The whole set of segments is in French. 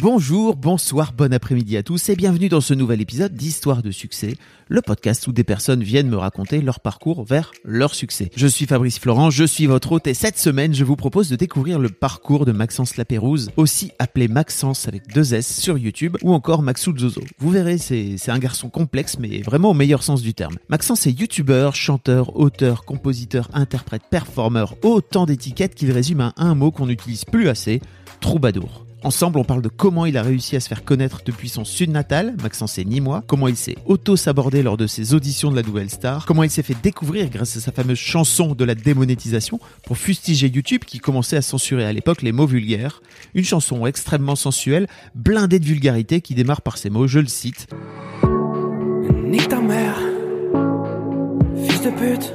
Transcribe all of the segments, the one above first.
Bonjour, bonsoir, bon après-midi à tous et bienvenue dans ce nouvel épisode d'Histoire de succès, le podcast où des personnes viennent me raconter leur parcours vers leur succès. Je suis Fabrice Florent, je suis votre hôte et cette semaine je vous propose de découvrir le parcours de Maxence Lapérouse, aussi appelé Maxence avec deux S sur YouTube ou encore Maxou Zozo. Vous verrez, c'est un garçon complexe mais vraiment au meilleur sens du terme. Maxence est youtubeur, chanteur, auteur, compositeur, interprète, performeur, autant d'étiquettes qu'il résume à un mot qu'on n'utilise plus assez, troubadour. Ensemble, on parle de comment il a réussi à se faire connaître depuis son sud natal, Maxence et ni moi, comment il s'est auto-sabordé lors de ses auditions de la Nouvelle Star, comment il s'est fait découvrir grâce à sa fameuse chanson de la démonétisation pour fustiger YouTube qui commençait à censurer à l'époque les mots vulgaires. Une chanson extrêmement sensuelle, blindée de vulgarité qui démarre par ces mots, je le cite. Nique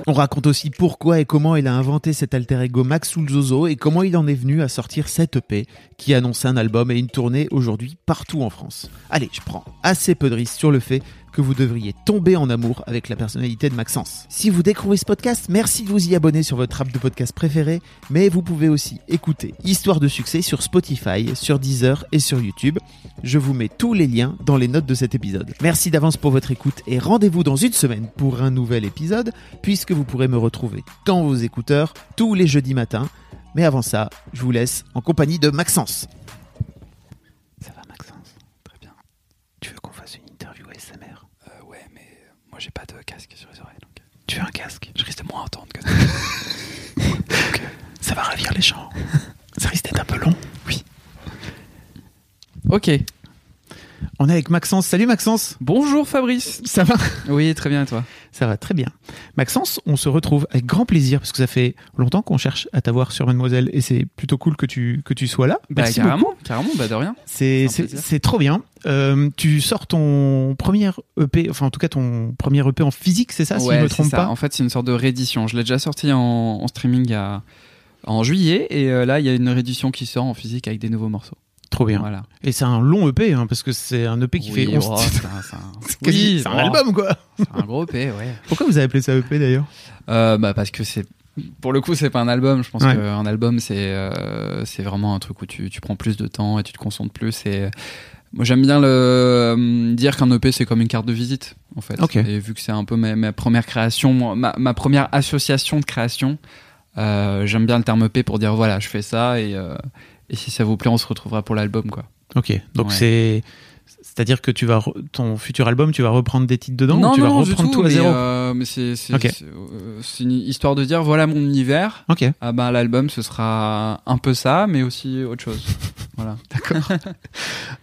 On raconte aussi pourquoi et comment il a inventé cet alter ego Maxoul Zozo et comment il en est venu à sortir cette EP qui annonce un album et une tournée aujourd'hui partout en France. Allez, je prends assez peu de risques sur le fait que vous devriez tomber en amour avec la personnalité de Maxence. Si vous découvrez ce podcast, merci de vous y abonner sur votre app de podcast préféré, mais vous pouvez aussi écouter Histoire de succès sur Spotify, sur Deezer et sur YouTube. Je vous mets tous les liens dans les notes de cet épisode. Merci d'avance pour votre écoute et rendez-vous dans une semaine pour un nouvel épisode, puisque vous pourrez me retrouver dans vos écouteurs tous les jeudis matins. Mais avant ça, je vous laisse en compagnie de Maxence. Ça va Maxence Très bien. Tu veux qu'on fasse une interview ASMR Euh, ouais, mais moi j'ai pas de casque sur les oreilles donc Tu veux un casque? Je risque de moins entendre que Ça va ravir les gens. Ça risque d'être un peu long. Oui. Ok. On est avec Maxence. Salut Maxence. Bonjour Fabrice. Ça va? Oui, très bien et toi? Ça va très bien. Maxence, on se retrouve avec grand plaisir parce que ça fait longtemps qu'on cherche à t'avoir sur Mademoiselle et c'est plutôt cool que tu, que tu sois là. Bah Merci carrément, beaucoup. carrément, bah de rien. C'est, trop bien. Euh, tu sors ton premier EP, enfin en tout cas ton premier EP en physique, c'est ça, si je me c'est trompe ça. pas? En fait, c'est une sorte de réédition. Je l'ai déjà sorti en, en streaming a- en juillet et euh, là, il y a une réédition qui sort en physique avec des nouveaux morceaux. Trop bien. Voilà. Et c'est un long EP hein, parce que c'est un EP qui Oui, fait 11 oh, titres. c'est un- Oui, c'est un oh, album quoi. c'est un gros EP, ouais. Pourquoi vous avez appelé ça EP d'ailleurs? Euh, bah parce que c'est pour le coup c'est pas un album je pense Ouais. qu'un album c'est euh, c'est vraiment un truc où tu, tu prends plus de temps et tu te concentres plus et moi j'aime bien le euh, dire qu'un EP c'est comme une carte de visite en fait Ok. et vu que c'est un peu ma, ma première création ma, ma première association de création euh, j'aime bien le terme EP pour dire voilà je fais ça et, euh, et si ça vous plaît on se retrouvera pour l'album quoi Ok, donc Ouais. c'est. C'est-à-dire que tu vas re- ton futur album, tu vas reprendre des titres dedans non ou tu non, vas non, reprendre tout, tout à zéro? euh, mais c'est c'est Ok. c'est, euh, une histoire de dire voilà mon univers Ok, Ah ben l'album ce sera un peu ça mais aussi autre chose. voilà. d'accord.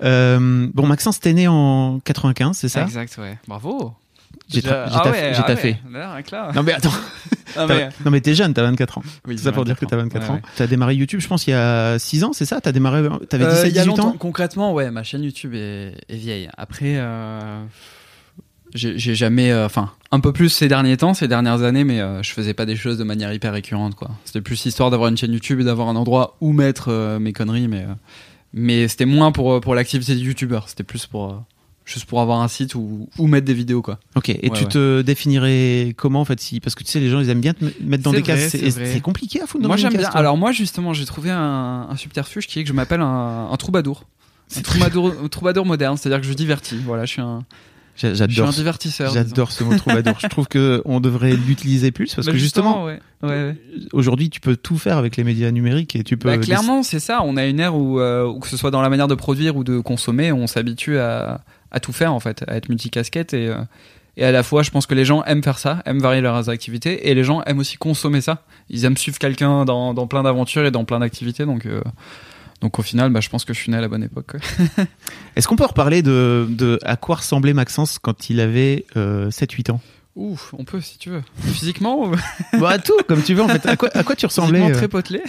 Euh, bon, Maxence, t'es né en 95, c'est ça? Exact ouais. Bravo. J'ai ah taffé- ouais, j'ai ah taffé. ouais. Là. Non mais attends, Ah, mais- non mais t'es jeune, t'as 24 ans. Oui, c'est ça pour dire que t'as 24 ans. Ouais. T'as démarré YouTube, je pense, il y a 6 ans, c'est ça? T'as démarré, t'avais Euh, 17, il y a 18 longtemps, ans? concrètement, ouais, ma chaîne YouTube est, est vieille. Après, euh, j'ai jamais, euh, enfin, un peu plus ces derniers temps, ces dernières années, mais euh, je faisais pas des choses de manière hyper récurrente, quoi. C'était plus histoire d'avoir une chaîne YouTube et d'avoir un endroit où mettre mes conneries, mais mais c'était moins pour pour l'activité de YouTuber. C'était plus pour juste pour avoir un site où, où mettre des vidéos, quoi. Ok, et Ouais, tu ouais. te définirais comment en fait si Parce que tu sais, les gens ils aiment bien te mettre dans des cases. vrai, C'est compliqué à foutre dans Moi une j'aime bien. toi Alors moi justement j'ai trouvé un, un subterfuge qui est que je m'appelle un, un troubadour. C'est Un troubadour, un troubadour moderne, c'est-à-dire que je divertis. Voilà, je suis un, J'a- je suis un J'adore. divertisseur. J'adore ce mot troubadour. je trouve que on devrait l'utiliser plus parce Bah, que justement, ouais. Ouais, ouais. aujourd'hui, tu peux tout faire avec les médias numériques et tu peux. Bah, clairement, c'est ça. On a une ère où, euh, où que ce soit dans la manière de produire ou de consommer, on s'habitue à, à tout faire en fait, à être multicasquette et euh, et à la fois, je pense que les gens aiment faire ça, aiment varier leurs activités et les gens aiment aussi consommer ça. Ils aiment suivre quelqu'un dans, dans plein d'aventures et dans plein d'activités, donc. euh, donc au final, bah, je pense que je suis né à la bonne époque. Est-ce qu'on peut reparler de, de à quoi ressemblait Maxence quand il avait euh, 7-8 ans? Ouf, on peut si tu veux. Physiquement ou Bah tout, comme tu veux en fait. À quoi, à quoi tu ressemblais Physiquement euh? très potelé.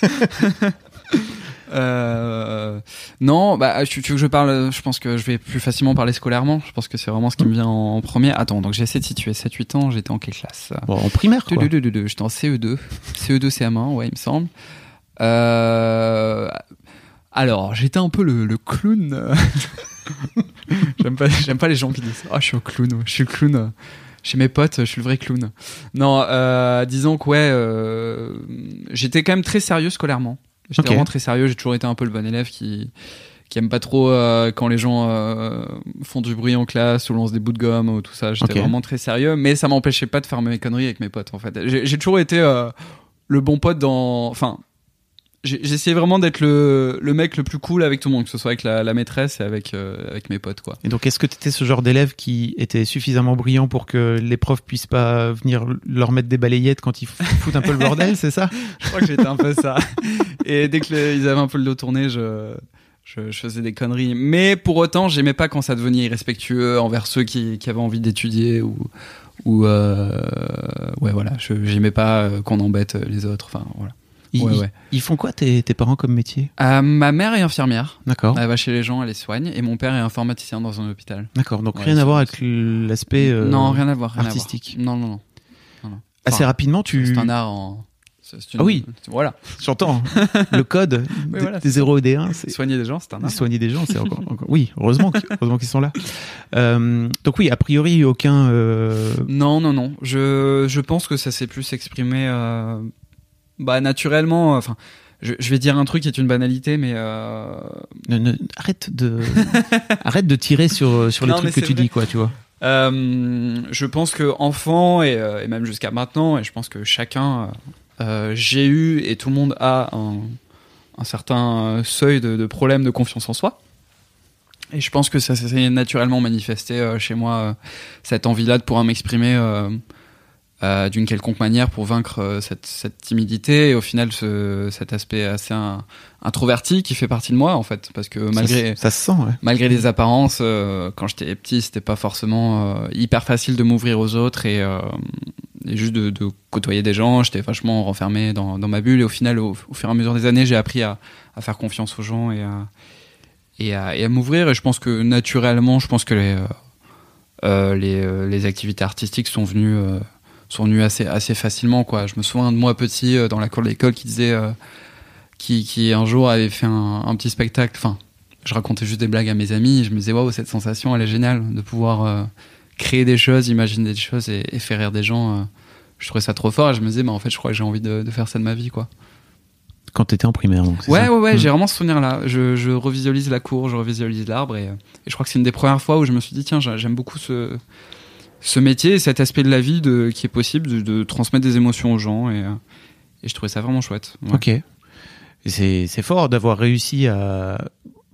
Euh, non, bah tu, tu veux que je parle Je pense que je vais plus facilement parler scolairement. Je pense que c'est vraiment ce qui me vient en premier. Attends, donc j'ai essayé de situer 7-8 ans. J'étais en quelle classe? Bon, en primaire quoi. Deux, deux, deux, deux. J'étais en CE2. CE2, CM1, ouais, il me semble. Euh, alors, j'étais un peu le, le clown. j'aime pas, j'aime pas les gens qui disent Ah, je suis un clown, je suis le clown. Chez mes potes, je suis le vrai clown. Non, euh, disons que ouais, euh, j'étais quand même très sérieux scolairement. J'étais vraiment très sérieux. J'ai toujours été un peu le bon élève qui qui aime pas trop euh, quand les gens euh, font du bruit en classe ou lancent des bouts de gomme ou tout ça. J'étais vraiment très sérieux, mais ça m'empêchait pas de faire mes conneries avec mes potes en fait. J'ai j'ai toujours été euh, le bon pote dans. Enfin, essayé vraiment d'être le, le mec le plus cool avec tout le monde, que ce soit avec la, la maîtresse et avec, euh, avec mes potes, quoi. Et donc, est-ce que tu étais ce genre d'élève qui était suffisamment brillant pour que les profs puissent pas venir leur mettre des balayettes quand ils foutent un peu le bordel, c'est ça? Je crois que j'étais un peu ça. Et dès que le- ils avaient un peu le dos tourné, je, je, je faisais des conneries. Mais pour autant, j'aimais pas quand ça devenait irrespectueux envers ceux qui, qui avaient envie d'étudier ou. Ou euh, ouais voilà, j'aimais pas euh, qu'on embête les autres. Enfin voilà. Ils, Ouais, ils- ouais. ils font quoi tes, tes parents comme métier? Euh, ma mère est infirmière. D'accord. Elle va chez les gens, elle les soigne. Et mon père est informaticien dans un hôpital. D'accord. Donc Ouais, rien à voir avec l'aspect euh, non, rien à voir. rien à voir. artistique. Non, non, non. Assez rapidement, tu. C'est un art en. une- Ah oui. Voilà. J'entends. le code Oui, des- voilà, des c'est 0 et des 1, c'est Soigner des gens, c'est un art. soigner des gens, c'est encore, encore- Oui, heureusement, qu'ils- sont là. Euh, donc oui, a priori, aucun. euh, Non, non, non. Je, je pense que ça s'est plus exprimé euh, bah, naturellement. Enfin, je, je vais dire un truc qui est une banalité, mais euh, ne- ne- arrête de arrête de tirer sur sur les Non, trucs que tu vrai. dis, quoi, tu vois. euh, je pense que enfant et, euh, et même jusqu'à maintenant, et je pense que chacun, euh, euh, j'ai eu et tout le monde a un, un certain seuil de, de problème de confiance en soi. Et je pense que ça s'est naturellement manifesté euh, chez moi, euh, cette envie-là de pouvoir m'exprimer euh, d'une quelconque manière pour vaincre euh, cette, cette timidité et au final ce, cet aspect assez un- introverti qui fait partie de moi en fait. Parce que malgré, ça, ça se sent, ouais. malgré les apparences, euh, quand j'étais petit, c'était pas forcément euh, hyper facile de m'ouvrir aux autres et, et juste de, de côtoyer des gens. J'étais vachement renfermé dans, dans ma bulle et au final, au, au fur et à mesure des années, j'ai appris à, à faire confiance aux gens et à, et à, et à m'ouvrir. Et je pense que naturellement, je pense que les, les, les activités artistiques sont venues, sont venues assez, assez facilement. Quoi. Je me souviens de moi petit euh, dans la cour de l'école qui disait, euh, qui, qui un jour avait fait un, un petit spectacle. Enfin, je racontais juste des blagues à mes amis. Et je me disais, waouh, cette sensation, elle est géniale de pouvoir euh, créer des choses, imaginer des choses et, et faire rire des gens. euh. je trouvais ça trop fort et je me disais, bah, en fait, je crois que j'ai envie de, de faire ça de ma vie, quoi. Quand t'étais en primaire, donc. Ouais, ça ouais, ouais, Mm. j'ai vraiment ce souvenir-là. Je, je revisualise la cour, je revisualise l'arbre et, et je crois que c'est une des premières fois où je me suis dit, tiens, j'a- j'aime beaucoup ce, ce métier et cet aspect de la vie de, qui est possible de, de transmettre des émotions aux gens et, euh, et je trouvais ça vraiment chouette. Ouais. Ok. C'est fort d'avoir réussi à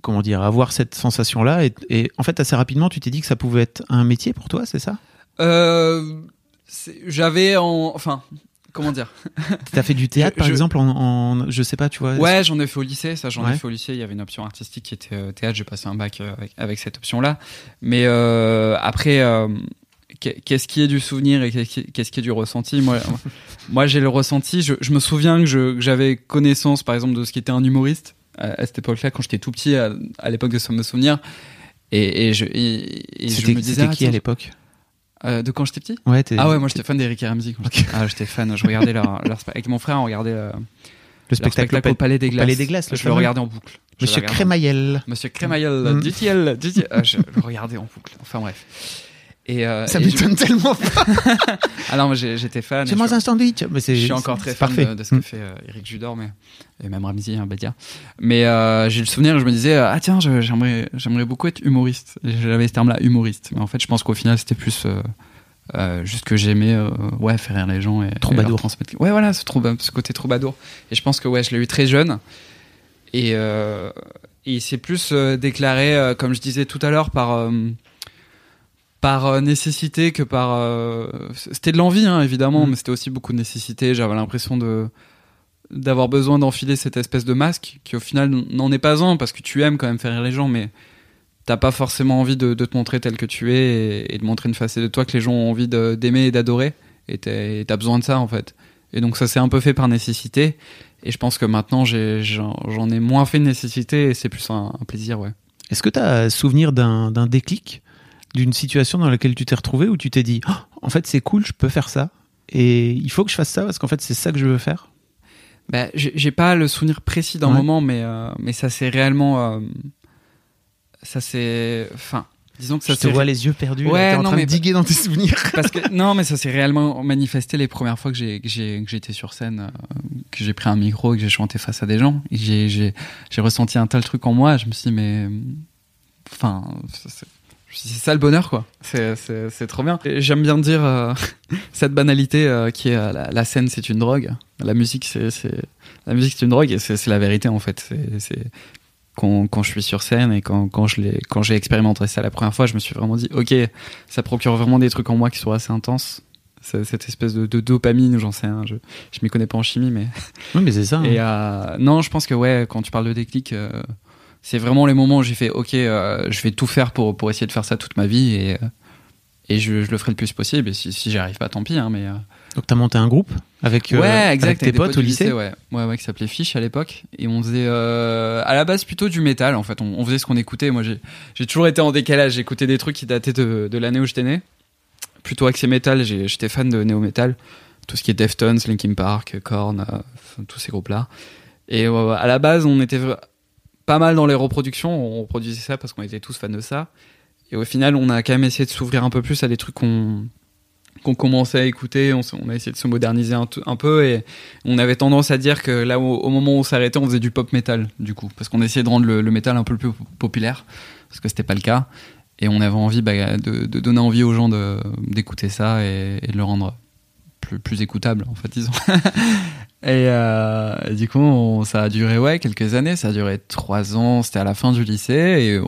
comment dire avoir cette sensation là et, et en fait assez rapidement tu t'es dit que ça pouvait être un métier pour toi c'est ça? Euh, J'avais en. Enfin, comment dire? T'as fait du théâtre Je- par je- exemple en, en- je sais pas tu vois Ouais, j'en ai fait au lycée, ça j'en Ouais. ai fait au lycée. Il y avait une option artistique qui était euh, théâtre. J'ai passé un bac euh, avec, avec cette option-là. Mais après, qu'est-ce qui est du souvenir et qu'est-ce qui qui est du ressenti? Moi, moi j'ai le ressenti. Je, je me souviens que j'avais connaissance, par exemple, de ce qu'était un humoriste à, à cette époque-là, quand j'étais tout petit, à, à l'époque de me souvenir. Et, et je, et, et je me disais, c'était qui à l'époque? Euh, de quand j'étais petit? Ouais Ah ouais, moi j'étais fan d'Eric et Ramsey. Quand j'étais- Ah, j'étais fan. Je regardais leur, leur avec mon frère, on regardait euh, le spectacle, spectacle au Palais des Glaces. Palais des Glaces, le je le regardais en boucle. Je Monsieur Crémaillel Monsieur Crémaillel, Mm. dit-il, dit-il. Ah, je le regardais en boucle. Enfin bref. Et, euh, ça et m'étonne tellement pas je- non, moi j'étais fan. et j'ai je, mangé un sandwich mais c'est je suis encore très c'est fan parfait de, de ce que Mm. fait euh, Eric Judor, mais et même Ramsey, hein, Badia. Mais euh, j'ai le souvenir, je me disais ah tiens, je- j'aimerais, j'aimerais beaucoup être humoriste. Et J'avais ce terme-là, humoriste. Mais en fait, je pense qu'au final, c'était plus euh, juste que j'aimais, ouais, faire rire les gens et, et Troubadour. leur transmettre. Ouais, voilà, ce, trouba- ce côté troubadour. Et je pense que ouais, je l'ai eu très jeune. Et, et il s'est plus déclaré, comme je disais tout à l'heure, par par euh, nécessité que par. euh, C'était de l'envie, hein, évidemment, Mm. mais c'était aussi beaucoup de nécessité. J'avais l'impression de d'avoir besoin d'enfiler cette espèce de masque qui au final n'en est pas un parce que tu aimes quand même faire rire les gens mais t'as pas forcément envie de, de, te montrer tel que tu es et, de montrer une facette de toi que les gens ont envie d'aimer et d'adorer. Et t'as besoin de ça en fait. Et donc ça s'est un peu fait par nécessité. Et je pense que maintenant j'en ai, moins fait de nécessité et c'est plus un, plaisir, ouais. Est-ce que tu as souvenir d'un déclic, d'une situation dans laquelle tu t'es retrouvé où tu t'es dit, oh, en fait c'est cool, je peux faire ça et il faut que je fasse ça parce qu'en fait c'est ça que je veux faire bah, J'ai pas le souvenir précis d'un moment, mais, euh, mais ça c'est réellement. Euh, ça c'est. Enfin. Disons que ça je te vois les yeux perdus, ouais, en train de diguer dans tes souvenirs. Parce que non, mais ça s'est réellement manifesté les premières fois que j'ai que j'étais sur scène, euh, que j'ai pris un micro et que j'ai chanté face à des gens. J'ai j'ai ressenti un tel truc en moi. Je me suis dit, mais enfin, c'est ça le bonheur quoi. C'est trop bien. J'aime bien dire euh, cette banalité euh, qui est la, la scène c'est une drogue. La musique c'est la musique c'est une drogue et c'est la vérité en fait. C'est quand, quand, je suis sur scène et quand, quand je l'ai quand j'ai expérimenté ça la première fois, je me suis vraiment dit ok ça procure vraiment des trucs en moi qui sont assez intenses. Cette espèce de, de dopamine, j'en sais rien. Je, je m'y connais pas en chimie, mais. Oui, mais c'est ça. Et hein. non, je pense que ouais, quand tu parles de déclic, c'est vraiment les moments où j'ai fait ok euh, je vais tout faire pour pour essayer de faire ça toute ma vie et euh, et je, je le ferai le plus possible. Et si, si j'y arrive pas tant pis hein, mais euh. donc t'as monté un groupe avec, ouais, exact, tes potes, au lycée, ouais. ouais ouais qui s'appelait Fish à l'époque. Et on faisait à la base plutôt du métal en fait. On, faisait ce qu'on écoutait. Moi j'ai toujours été en décalage. J'écoutais des trucs qui dataient de, de l'année où j'étais né. Plutôt axé métal. J'étais fan de néo tout ce qui est Deftones Linkin Park Korn tous ces groupes là et à la base on était pas mal dans les reproductions. On reproduisait ça parce qu'on était tous fans de ça. Et au final, on a quand même essayé de s'ouvrir un peu plus à des trucs qu'on qu'on commençait à écouter. On, a essayé de se moderniser un, peu et on avait tendance à dire que là, au, moment où on s'arrêtait, on faisait du pop metal du coup, parce qu'on essayait de rendre le, métal un peu plus populaire, parce que c'était pas le cas. Et on avait envie bah, de, donner envie aux gens d'écouter ça et, de le rendre plus, écoutable, en fait, disons. Et, euh, du coup, ça a duré ouais quelques années. Ça a duré trois ans. C'était à la fin du lycée et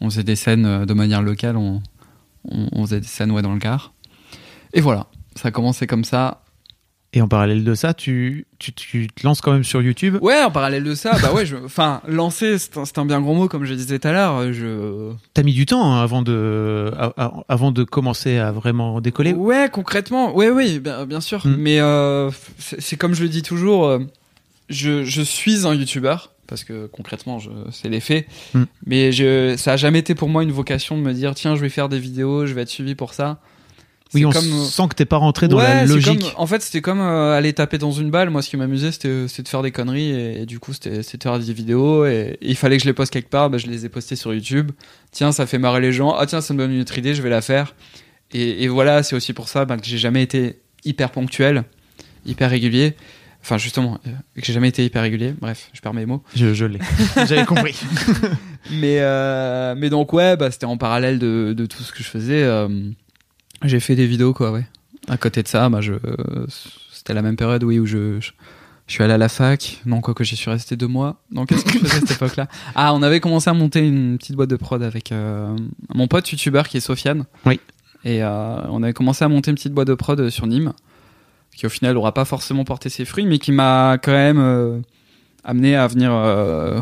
on, faisait des scènes euh, de manière locale. On, on, faisait des scènes ouais dans le car. Et voilà, ça a commencé comme ça. Et en parallèle de ça, tu, tu, tu, te lances quand même sur YouTube? Ouais, en parallèle de ça, bah ouais, enfin, lancer, c'est un, un, bien gros mot, comme je disais tout à l'heure. Je... T'as mis du temps hein, avant de, avant de commencer à vraiment décoller? Ouais, concrètement, ouais, oui, bien, bien sûr. Hmm. Mais euh, c'est comme je le dis toujours, euh, je, je suis un YouTuber parce que concrètement, c'est les faits. Hmm. Mais je, ça a jamais été pour moi une vocation de me dire tiens, je vais faire des vidéos, je vais être suivi pour ça. Oui, on comme... sent que t'es pas rentré dans la logique. En fait, c'était comme euh, aller taper dans une balle. Moi, ce qui m'amusait, c'était de faire des conneries et, du coup, c'était de faire des vidéos et, il fallait que je les poste quelque part. Bah, je les ai postés sur YouTube. Tiens, ça fait marrer les gens. Ah tiens, ça me donne une autre idée, je vais la faire. Et, voilà, c'est aussi pour ça bah, que j'ai jamais été hyper ponctuel, hyper régulier. Enfin, justement, euh, que j'ai jamais été hyper régulier. Bref, je perds mes mots. Je, je l'ai. J'avais compris. mais, euh, mais donc, ouais, bah, c'était en parallèle de, de, tout ce que je faisais. J'ai fait des vidéos, quoi, ouais. À côté de ça, bah, je, c'était la même période, oui, où je, je, suis allé à la fac. Non, quoi que j'y suis resté deux mois. Donc, qu'est-ce que je faisais à cette époque-là? Ah, on avait commencé à monter une petite boîte de prod avec euh, mon pote youtubeur qui est Sofiane. Oui. Et euh, on avait commencé à monter une petite boîte de prod sur Nîmes, qui au final n'aura pas forcément porté ses fruits, mais qui m'a quand même euh, amené à venir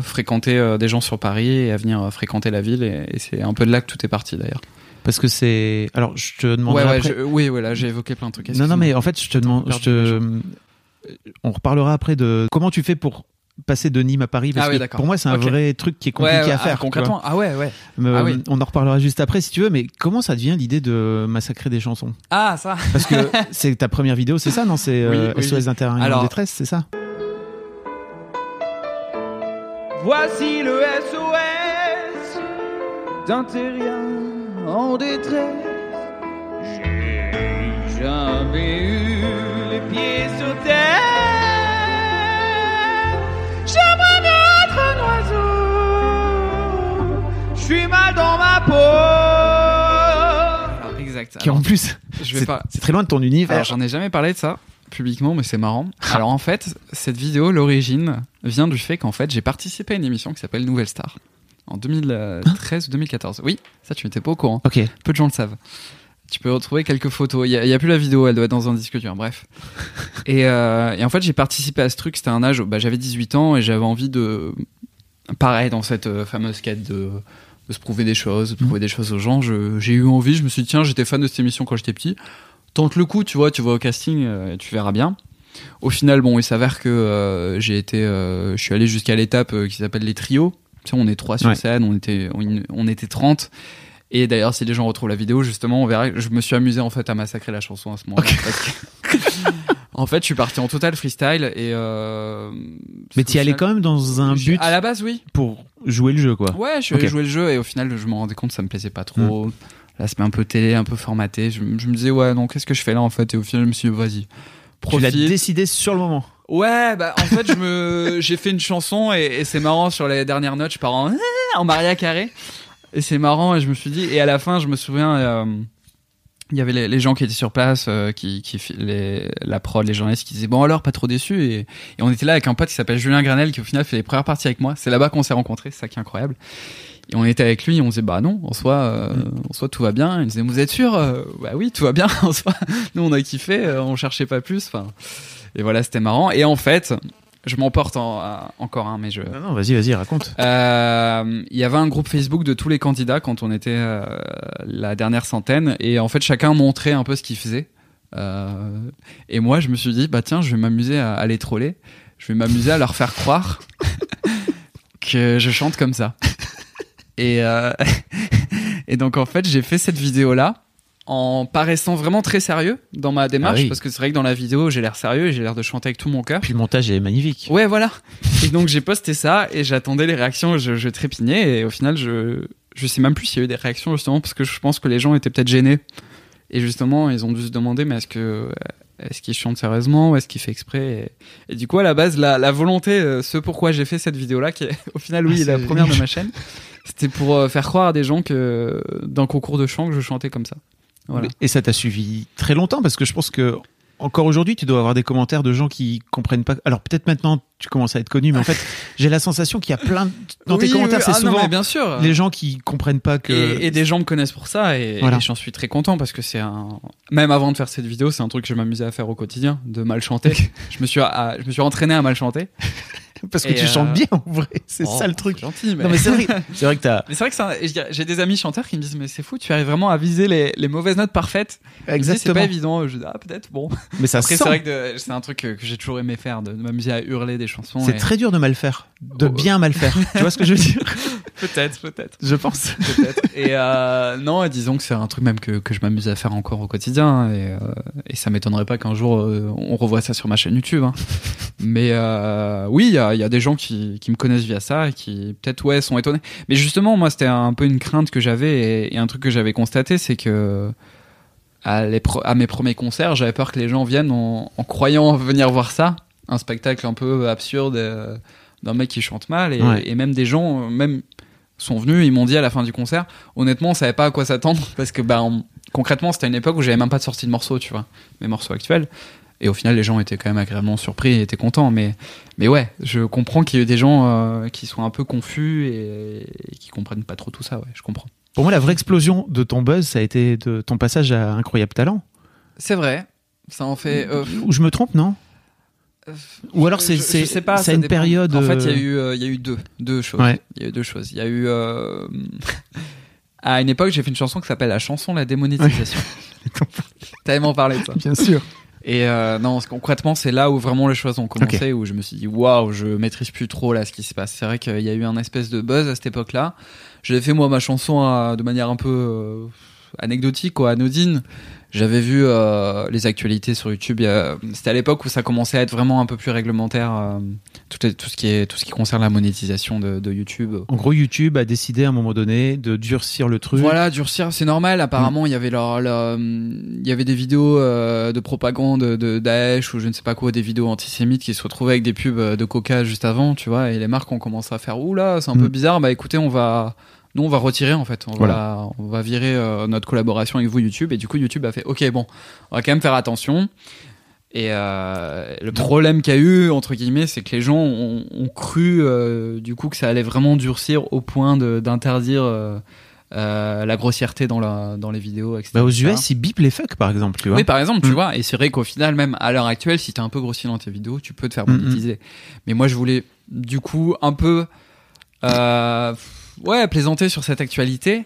fréquenter des gens sur Paris et à venir fréquenter la ville. et c'est un peu de là que tout est parti d'ailleurs. Parce que c'est. Alors, je te demande. Ouais, ouais, oui, voilà, j'ai évoqué plein de trucs. Non, non, mais en fait, je te demande. Je te... On reparlera après de comment tu fais pour passer de Nîmes à Paris parce ah que pour moi c'est un vrai truc qui est compliqué à faire. Ah, concrètement, ah ouais, ouais. ah oui. On en reparlera juste après si tu veux, mais comment ça devient l'idée de massacrer des chansons? Ah ça. Parce que c'est ta première vidéo, c'est ça, non? C'est euh, SOS d'intérieur en détresse, c'est ça? Voici le SOS d'intérieur en détresse. J'ai jamais eu les pieds sur terre. J'aimerais bien être un oiseau. Je suis mal dans ma peau. Alors, exact. Qui en plus, c'est pas... très loin de ton univers. J'en ai jamais parlé de ça publiquement, mais c'est marrant. Alors en fait, cette vidéo, l'origine vient du fait qu'en fait, j'ai participé à une émission qui s'appelle Nouvelle Star en 2013 ou 2014. Oui, ça tu n'étais pas au courant. Ok. Peu de gens le savent. Tu peux retrouver quelques photos. Il n'y a, plus la vidéo, elle doit être dans un disque dur. Bref. Euh, et, en fait, j'ai participé à ce truc. C'était un âge, bah, j'avais 18 ans et j'avais envie de, pareil, dans cette euh, fameuse quête de, de se prouver des choses, de prouver des choses aux gens. J'ai eu envie, je me suis dit, tiens, j'étais fan de cette émission quand j'étais petit. Tente le coup, tu vois, tu vas au casting, euh, et tu verras bien. Au final, bon, il s'avère que euh, j'ai été, je suis allé jusqu'à l'étape qui s'appelle les trios. Tu sais, on est trois sur Ouais. scène, on était, on, on était 30. Et d'ailleurs, si les gens retrouvent la vidéo, justement, on verra je me suis amusé en fait à massacrer la chanson à ce moment-là. en fait, je suis parti en total freestyle et. Euh, Mais t'y qu'au allais quand même dans un but À la base, oui. pour jouer le jeu, quoi. Ouais, je Ok. jouais le jeu et au final, je me rendais compte que ça me plaisait pas trop. L'aspect un peu télé, un peu formaté. Je, je me disais, ouais, non, qu'est-ce que je fais là en fait? Et au final, je me suis dit, vas-y. Tu l'as Profite. décidé sur le moment. Ouais, bah en fait, je me, j'ai fait une chanson et, et c'est marrant sur les dernières notes, je pars en, en Maria carré et c'est marrant et je me suis dit et à la fin, je me souviens, euh, il y avait les, les gens qui étaient sur place, euh, qui, qui les, la prod, les journalistes qui disaient bon alors pas trop déçu et, et on était là avec un pote qui s'appelle Julien Granel qui au final fait les premières parties avec moi. C'est là-bas qu'on s'est rencontrés, c'est ça qui est incroyable. Et on était avec lui, et on disait bah non, en soi, euh, en soi tout va bien. Il disait vous êtes sûr Euh, Bah oui, tout va bien. En soi, nous on a kiffé, euh, on cherchait pas plus. Enfin, et voilà, c'était marrant. Et en fait, je m'emporte en, à- encore un, mais je. Non, non, vas-y, vas-y, raconte. Euh, Il y avait un groupe Facebook de tous les candidats quand on était euh, la dernière centaine, et en fait chacun montrait un peu ce qu'il faisait. Euh, et moi, je me suis dit bah tiens, je vais m'amuser à, à les troller. Je vais m'amuser à leur faire croire que je chante comme ça. Et, et donc en fait, j'ai fait cette vidéo là en paraissant vraiment très sérieux dans ma démarche Ah oui. parce que c'est vrai que dans la vidéo j'ai l'air sérieux et j'ai l'air de chanter avec tout mon cœur. Puis le montage est magnifique. Ouais, voilà. Et donc j'ai posté ça et j'attendais les réactions, je, je trépignais et au final je je sais même plus s'il y a eu des réactions justement parce que je pense que les gens étaient peut-être gênés et justement ils ont dû se demander mais est-ce que est-ce qu'il chante sérieusement ou est-ce qu'il fait exprès et, et du coup à la base la, la volonté euh, ce pourquoi j'ai fait cette vidéo là qui est au final oui Ah, la première de ma chaîne c'était pour euh, faire croire à des gens que d'un concours de chant que je chantais comme ça voilà Et ça t'a suivi très longtemps parce que je pense que encore aujourd'hui, tu dois avoir des commentaires de gens qui comprennent pas. Alors peut-être maintenant, tu commences à être connu, mais en fait, j'ai la sensation qu'il y a plein de... dans tes commentaires, oui, c'est ah souvent bien sûr les gens qui comprennent pas que. Et, et des gens me connaissent pour ça et, Voilà. et j'en suis très content parce que c'est un même avant de faire cette vidéo c'est un truc que je m'amusais à faire au quotidien de mal chanter je me suis à- je me suis entraîné à mal chanter Parce que Et, tu euh, chantes bien en vrai, c'est Oh, ça le truc. gentil mais, Non mais c'est vrai, c'est vrai que t'as Mais c'est vrai que j'ai des amis chanteurs qui me disent mais c'est fou tu arrives vraiment à viser les, les mauvaises notes parfaites disent, c'est exactement. pas évident je dis ah peut-être bon Mais ça après c'est vrai que de- c'est un truc que, j'ai toujours aimé faire de, m'amuser à hurler des chansons C'est et- très dur de mal faire, de Oh. bien mal faire. tu vois ce que je veux dire? Peut-être peut-être Je pense. peut-être. Et euh, non, disons que c'est un truc même que, que je m'amuse à faire encore au quotidien. Et, euh, et ça m'étonnerait pas qu'un jour euh, on revoie ça sur ma chaîne YouTube. hein. Mais euh, oui, a, il y a des gens qui, qui me connaissent via ça et qui peut-être ouais sont étonnés. Mais justement, moi, c'était un peu une crainte que j'avais et, et un truc que j'avais constaté, c'est que à, les pro- à mes premiers concerts, j'avais peur que les gens viennent en, en croyant venir voir ça, un spectacle un peu absurde euh, d'un mec qui chante mal et, Ouais. et même des gens, euh, même sont venus, ils m'ont dit à la fin du concert, honnêtement, on savait pas à quoi s'attendre parce que bah, on- concrètement, c'était une époque où j'avais même pas de sortie de morceaux, tu vois, mes morceaux actuels. Et au final, les gens étaient quand même agréablement surpris et étaient contents. Mais, mais ouais, je comprends qu'il y ait des gens euh, qui sont un peu confus et, et qui comprennent pas trop tout ça. Ouais, je comprends. Pour moi, la vraie explosion de ton buzz, ça a été de ton passage à Incroyable Talent. C'est vrai. Ça en fait. euh, Ou je me trompe, non? Ou alors c'est je- c'est je sais pas, c'est ça une dépend. période. En fait, il y a euh, eu euh, il y a eu deux deux choses. Ouais. Il y a eu deux choses. Il y a eu euh, à une époque, j'ai fait une chanson qui s'appelle la chanson la démonétisation. T'as tellement parlé de ça. Bien sûr. Et euh, non, concrètement, c'est là où vraiment les choses ont commencé, où je me suis dit waouh, je maîtrise plus trop là ce qui se passe. C'est vrai qu'il y a eu un espèce de buzz à cette époque-là. J'avais fait moi ma chanson euh, de manière un peu euh, anecdotique, quoi, anodine. J'avais vu euh, les actualités sur YouTube. C'était à l'époque où ça commençait à être vraiment un peu plus réglementaire, euh, tout, les- tout ce qui est tout ce qui concerne la monétisation de, de YouTube. En gros, YouTube a décidé à un moment donné de durcir le truc. Voilà, durcir, c'est normal. Apparemment, il y avait leur, leur, il y avait des vidéos euh, de propagande de Daesh ou je ne sais pas quoi, des vidéos antisémites qui se retrouvaient avec des pubs de Coca juste avant, tu vois. Et les marques ont commencé à faire ouh là, c'est un Mm. peu bizarre. Bah écoutez, on va, nous on va retirer en fait. On Voilà. va, on va virer euh, notre collaboration avec vous YouTube. Et du coup, YouTube a fait ok bon, on va quand même faire attention. Et euh, le problème qu'il y a eu entre guillemets, c'est que les gens ont, ont cru euh, du coup que ça allait vraiment durcir au point d'interdire euh, la grossièreté dans, la, dans les vidéos, etc. Bah, aux. US, ils bipent les fuck, par exemple, tu vois. Oui, par exemple, tu Mm. vois, et c'est vrai qu'au final, même à l'heure actuelle, si t'es un peu grossi dans tes vidéos, tu peux te faire Mm, mm. monétiser. Mais moi, je voulais, du coup, un peu, euh, ouais, plaisanter sur cette actualité.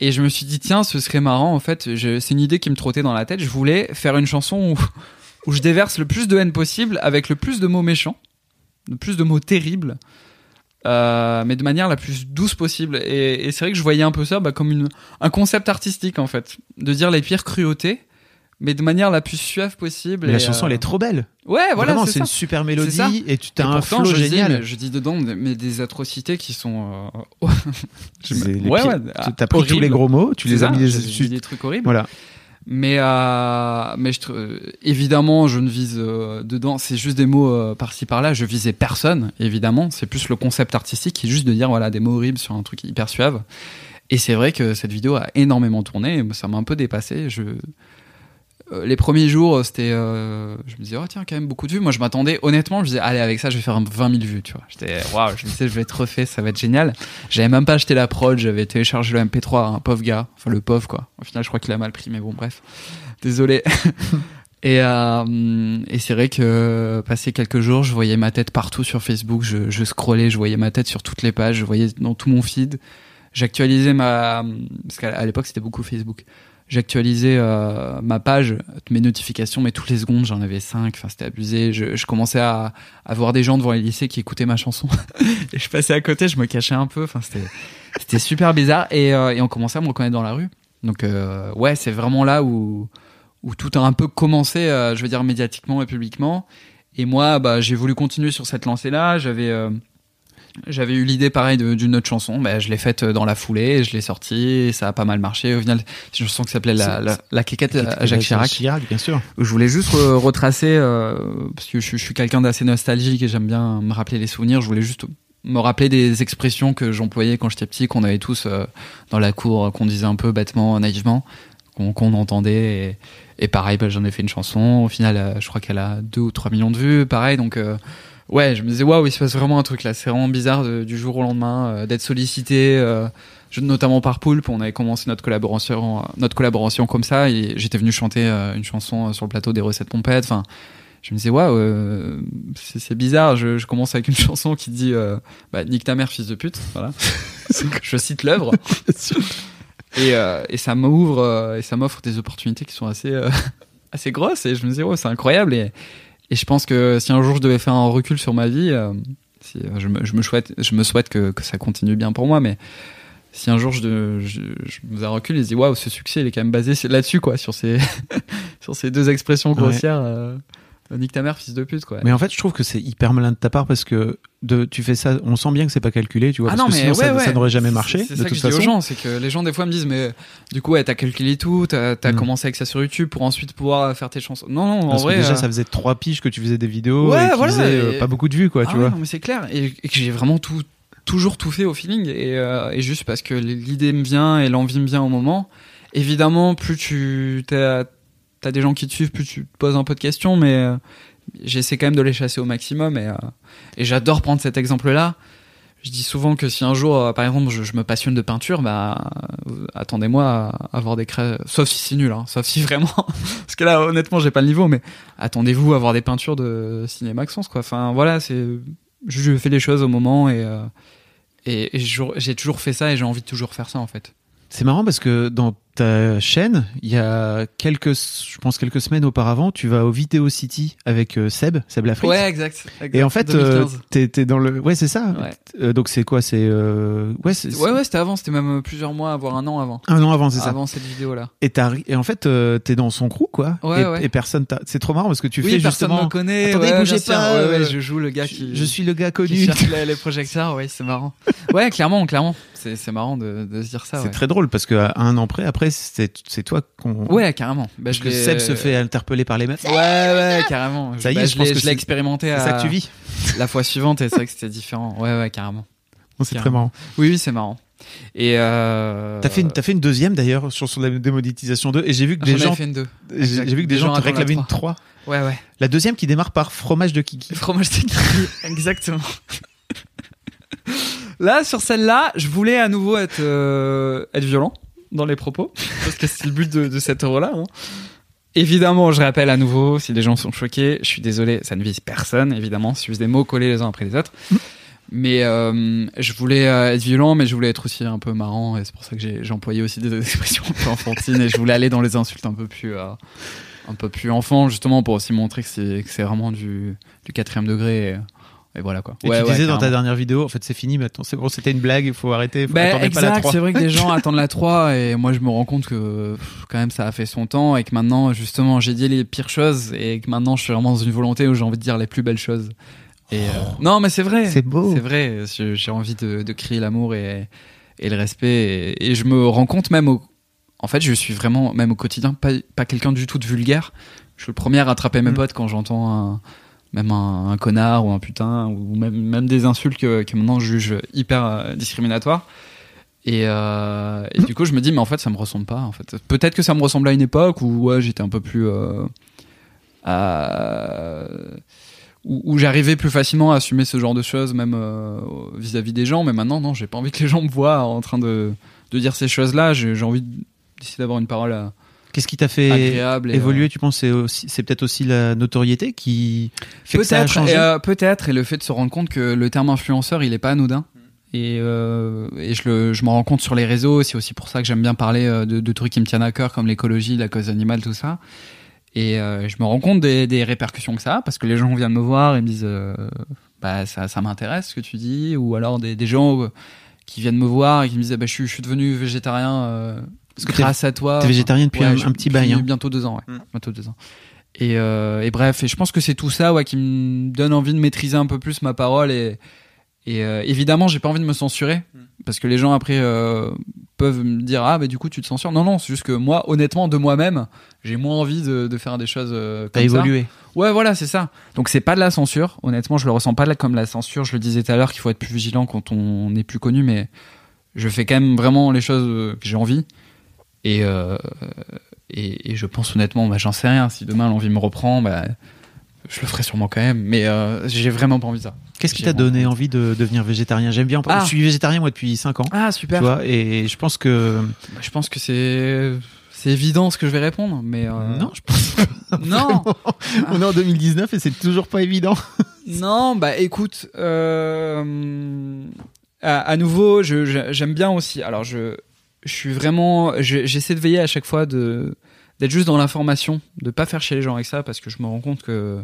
Et je me suis dit, tiens, ce serait marrant, en fait. C'est une idée qui me trottait dans la tête. Je voulais faire une chanson où, je déverse le plus de haine possible avec le plus de mots méchants, le plus de mots terribles, euh, mais de manière la plus douce possible. Et, c'est vrai que je voyais un peu ça bah, comme un concept artistique, en fait. De dire les pires cruautés, mais de manière la plus suave possible. Mais la chanson, euh, elle est trop belle. Ouais, voilà, Vraiment, c'est une super mélodie et tu Et as un flow dis, génial. mais je dis dedans, mais des atrocités qui sont. euh, les ouais, ouais, Tu- T'as pris tous les gros mots, tu les as mis dessus. des trucs horribles. Voilà. Mais, euh, mais je, euh, évidemment, je ne vise euh, dedans. C'est juste des mots euh, par-ci par-là. Je visais personne, évidemment. C'est plus le concept artistique qui est juste de dire voilà des mots horribles sur un truc hyper suave. Et c'est vrai que cette vidéo a énormément tourné. Ça m'a un peu dépassé. Je euh, les premiers jours, c'était, euh, je me disais, oh tiens, quand même beaucoup de vues. Moi, je m'attendais, honnêtement, je disais, allez, avec ça, je vais faire un 20 000 vues, tu vois. J'étais, waouh, je me disais, je vais être refait, ça va être génial. J'avais même pas acheté la prod, j'avais téléchargé le MP3, un pauvre gars. Enfin, le pauvre, quoi. Au final, je crois qu'il a mal pris, mais bon, bref. Désolé. Et, euh, et c'est vrai que passé quelques jours, je voyais ma tête partout sur Facebook, je, je scrollais, je voyais ma tête sur toutes les pages, je voyais dans tout mon feed. J'actualisais ma... Parce qu'à l'époque, c'était beaucoup Facebook. J'actualisais euh, ma page, mes notifications, mais toutes les secondes, j'en avais cinq. Enfin, c'était abusé. Je, je commençais à, à voir des gens devant les lycées qui écoutaient ma chanson. et je passais à côté, je me cachais un peu. Enfin, c'était, c'était super bizarre. Et, euh, et on commençait à me reconnaître dans la rue. Donc, euh, ouais, c'est vraiment là où, où tout a un peu commencé, euh, je veux dire, médiatiquement et publiquement. Et moi, bah, j'ai voulu continuer sur cette lancée-là. J'avais, euh, j'avais eu l'idée pareil d'une autre chanson. Bah, je l'ai faite dans la foulée, je l'ai sortie, ça a pas mal marché. Au final, c'est une chanson qui s'appelait la, la, la quéquette à Jacques Chirac. Chirac, bien sûr. Je voulais juste re- retracer, euh, parce que je, je suis quelqu'un d'assez nostalgique et j'aime bien me rappeler les souvenirs. Je voulais juste me rappeler des expressions que j'employais quand j'étais petit, qu'on avait tous euh, dans la cour, qu'on disait un peu bêtement, naïvement, qu'on entendait. Et, et pareil, bah, j'en ai fait une chanson. Au final, euh, je crois qu'elle a 2 ou 3 millions de vues. Pareil, donc euh, ouais, je me disais, waouh, il se passe vraiment un truc là. C'est vraiment bizarre de- du jour au lendemain euh, d'être sollicité. euh, je- notamment par Poulpe, on avait commencé notre collaboration, notre collaboration comme ça, et j'étais venu chanter euh, une chanson euh, sur le plateau des recettes pompettes. Enfin, je me disais waouh, euh, c'est bizarre. Je, je commence avec une chanson qui dit euh, bah, nique ta mère, fils de pute. Voilà, je cite l'œuvre. Et, euh, et ça m'ouvre euh, et ça m'offre des opportunités qui sont assez euh, assez grosses. Et je me disais ouais, c'est incroyable. Et, et je pense que si un jour je devais faire un recul sur ma vie, euh, si, euh, je, me, je me souhaite, je me souhaite que, que ça continue bien pour moi, mais si un jour je, je, je me faisais un recul et je dis waouh, ce succès il est quand même basé là-dessus, quoi, sur ces, sur ces deux expressions Ouais. grossières. Euh, nique ta mère, fils de pute, quoi. Mais en fait, je trouve que c'est hyper malin de ta part parce que de, tu fais ça, on sent bien que c'est pas calculé, tu vois. Ah parce non, que mais sinon, ça, ouais, ouais. ça n'aurait jamais marché. C'est ça que toute je dis aux façon. gens, c'est que les gens des fois me disent mais du coup ouais t'as calculé tout, t'as as Mm. commencé avec ça sur YouTube pour ensuite pouvoir faire tes chansons. Non non en Parce vrai. que déjà, euh, ça faisait trois piges que tu faisais des vidéos Ouais, et voilà, faisaient euh, et- pas beaucoup de vues, quoi, ah tu ouais, vois. non, mais c'est clair et, et que j'ai vraiment tout toujours tout fait au feeling et, euh, et juste parce que l'idée me vient et l'envie me vient au moment. Évidemment, plus tu t'as as des gens qui te suivent, plus tu te poses un peu de questions, mais euh, j'essaie quand même de les chasser au maximum et, euh, et j'adore prendre cet exemple-là. Je dis souvent que si un jour, euh, par exemple, je, me passionne de peinture, bah euh, attendez-moi à avoir des cré... sauf si c'est nul, hein, sauf si vraiment, parce que là honnêtement j'ai pas le niveau, mais attendez-vous à avoir des peintures de ciné Maxence quoi. Enfin voilà, c'est je, fais les choses au moment et euh, et, et j'ai toujours fait ça et j'ai envie de toujours faire ça en fait. C'est marrant parce que dans ta chaîne, il y a quelques, je pense quelques semaines auparavant, tu vas au Vidéo City avec euh, Seb, Seb Lafrite. exact. Et en fait, euh, t'es dans le, ouais, c'est ça. Ouais. Euh, donc c'est quoi, c'est, euh, ouais, ouais ouais c'était avant, c'était même plusieurs mois, voire un an avant. un an avant, c'est ça. Avant cette vidéo là. Et, et en fait, t'es dans son crew, quoi. Ouais, et, ouais. et personne t'a. C'est trop marrant parce que tu oui, fais personne justement. me connaît. Attendez, ouais, bougez pas, Ouais, ouais, euh, je joue le gars je, qui. je suis le gars qui connu. cherche les, les projecteurs, ouais, c'est marrant. Ouais, clairement, clairement. C'est c'est marrant de, de se dire ça. C'est ouais. très drôle parce qu'à un an près, après, c'est c'est toi qu'on. Ouais, carrément. Bah, Parce je que Seb se fait interpeller par les meufs. Ouais, ouais, carrément. Ça y est, Bah, je je pense l'ai que je l'ai expérimenté C'est ça que tu vis. la fois suivante et c'est vrai que c'était différent. Ouais, ouais, carrément. Bon, C'est très marrant. Oui, oui, c'est marrant. Et euh... T'as fait, une, t'as fait une deuxième d'ailleurs sur, sur la démonétisation 2 et j'ai vu que des gens, j'ai vu que des, Des gens gens réclamaient une trois. 3. Ouais, ouais. La deuxième qui démarre par fromage de kiki. Fromage de kiki. Exactement. Là, sur celle-là, je voulais à nouveau être, euh, être violent dans les propos, parce que c'est le but de, de cette euro-là. hein. Évidemment, je rappelle à nouveau, si les gens sont choqués, je suis désolé, ça ne vise personne, évidemment, c'est juste des mots collés les uns après les autres. Mais euh, je voulais euh, être violent, mais je voulais être aussi un peu marrant, et c'est pour ça que j'ai employé aussi des expressions un peu enfantines, et je voulais aller dans les insultes un peu plus, euh, un peu plus enfant, justement, pour aussi montrer que c'est que c'est vraiment du, du quatrième degré. Et, et voilà quoi. Et Ouais, tu ouais, disais dans ta dernière vidéo, en fait c'est fini maintenant, c'est bon, c'était une blague, il faut arrêter, faut Bah, attendez pas la exact, 3. c'est vrai que des gens attendent la 3 et moi je me rends compte que pff, quand même ça a fait son temps et que maintenant justement j'ai dit les pires choses et que maintenant je suis vraiment dans une volonté où j'ai envie de dire les plus belles choses. Et euh, non mais c'est vrai. C'est beau. C'est vrai, j'ai envie de, de crier l'amour et, et le respect et, et je me rends compte même au en fait, je suis vraiment même au quotidien pas pas quelqu'un du tout de vulgaire. Je suis le premier à rattraper mes Mm. potes quand j'entends un même un, connard ou un putain ou même, même des insultes que, que maintenant je juge hyper euh, discriminatoires. Et, euh, et du coup, je me dis, mais en fait, ça me ressemble pas. En fait, peut-être que ça me ressemble à une époque où ouais, j'étais un peu plus, euh, à- où, j'arrivais plus facilement à assumer ce genre de choses, même vis-à-vis des gens. Mais maintenant, non, j'ai pas envie que les gens me voient en train de, de dire ces choses-là. J'ai envie d'essayer d'avoir une parole euh, Qu'est-ce qui t'a fait agréable. évoluer euh, Tu penses c'est peut-être aussi la notoriété qui fait que ça a changé et, euh, peut-être, et le fait de se rendre compte que le terme influenceur, il est pas anodin. Et, euh, et je, le, je m'en rends compte sur les réseaux. C'est aussi pour ça que j'aime bien parler de, de trucs qui me tiennent à cœur, comme l'écologie, la cause animale, tout ça. Et je me rends compte des, des répercussions que ça a, parce que les gens viennent me voir et me disent, bah ça, ça m'intéresse ce que tu dis, ou alors des, des gens qui viennent me voir et qui me disent, bah, je, suis, je suis devenu végétarien Parce que t'es- grâce à toi. T'es végétarien depuis un, Ouais, un petit bail. hein. Bientôt deux ans, ouais. Mm. Bientôt deux ans. Et, euh, et bref, et je pense que c'est tout ça ouais, qui me donne envie de maîtriser un peu plus ma parole. Et, et euh, évidemment, j'ai pas envie de me censurer. Parce que les gens après euh, peuvent me dire Ah, bah du coup, tu te censures. Non, non, c'est juste que moi, honnêtement, de moi-même, j'ai moins envie de, de faire des choses euh, T'as comme ça. évolué. Ouais, voilà, c'est ça. Donc c'est pas de la censure. Honnêtement, je le ressens pas comme la censure. Je le disais tout à l'heure qu'il faut être plus vigilant quand on est plus connu, mais je fais quand même vraiment les choses que j'ai envie. Et, euh, et, et je pense honnêtement, bah, j'en sais rien. Si demain l'envie me reprend, bah, je le ferai sûrement quand même. Mais euh, j'ai vraiment pas envie de ça. Qu'est-ce qui t'a donné envie de devenir végétarien? J'aime bien. Ah. Je suis végétarien moi depuis 5 ans. Ah Tu super. vois, et je pense que Bah, je pense que c'est c'est évident ce que je vais répondre, mais euh, non, je pense non. on est en 2019 et c'est toujours pas évident. Non, bah écoute, euh, à, à nouveau, j'aime bien aussi. Alors je, je suis vraiment, je- j'essaie de veiller à chaque fois de d'être juste dans l'information, de pas faire chier les gens avec ça, parce que je me rends compte que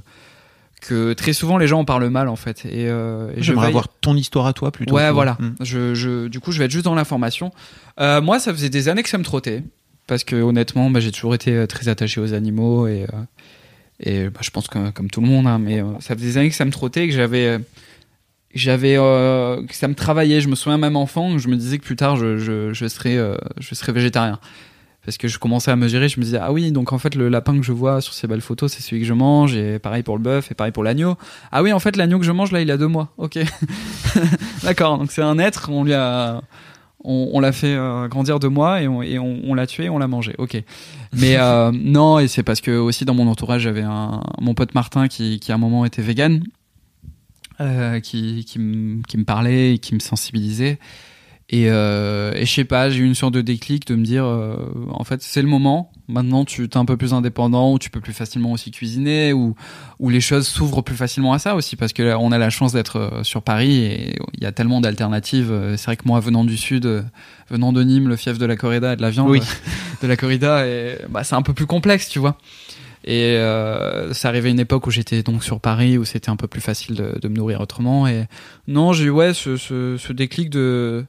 que très souvent les gens en parlent mal en fait. Et, euh, et J'aimerais veille- avoir ton histoire à toi plutôt. Ouais, voilà. Mm. Je, je, du coup, je vais être juste dans l'information. Euh, moi, ça faisait des années que ça me trottait. Parce que honnêtement, bah, j'ai toujours été euh, très attaché aux animaux et, euh, et bah, je pense que comme tout le monde, hein, mais ça faisait des années que ça me trottait, que j'avais, j'avais, euh, ça me travaillait. Je me souviens même enfant, je me disais que plus tard, je, je, je serais, euh, je serais végétarien. Parce que je commençais à mesurer, je me disais ah oui donc en fait le lapin que je vois sur ces belles photos c'est celui que je mange et pareil pour le bœuf et pareil pour l'agneau. Ah oui en fait l'agneau que je mange là il a deux mois. Ok. D'accord donc c'est un être on lui a on, on l'a fait euh, grandir deux mois et on, et on, on l'a tué, on l'a mangé. Ok. Mais euh, non, et c'est parce que aussi dans mon entourage, j'avais un mon pote Martin qui, qui à un moment était vegan, euh, qui qui me qui me parlait et qui me sensibilisait. Et, euh, et je sais pas, j'ai eu une sorte de déclic de me dire, euh, en fait, c'est le moment. Maintenant, tu es un peu plus indépendant, ou tu peux plus facilement aussi cuisiner, ou où les choses s'ouvrent plus facilement à ça aussi, parce que là, on a la chance d'être euh, sur Paris et il y a tellement d'alternatives. Euh, C'est vrai que moi, venant du sud, euh, venant de Nîmes, le fief de la corrida et de la viande, Oui. de la corrida, et, bah, c'est un peu plus complexe, tu vois. Et euh, ça arrivait à une époque où j'étais donc sur Paris, où c'était un peu plus facile de, de me nourrir autrement. Et non, j'ai eu ouais, ce, ce, déclic de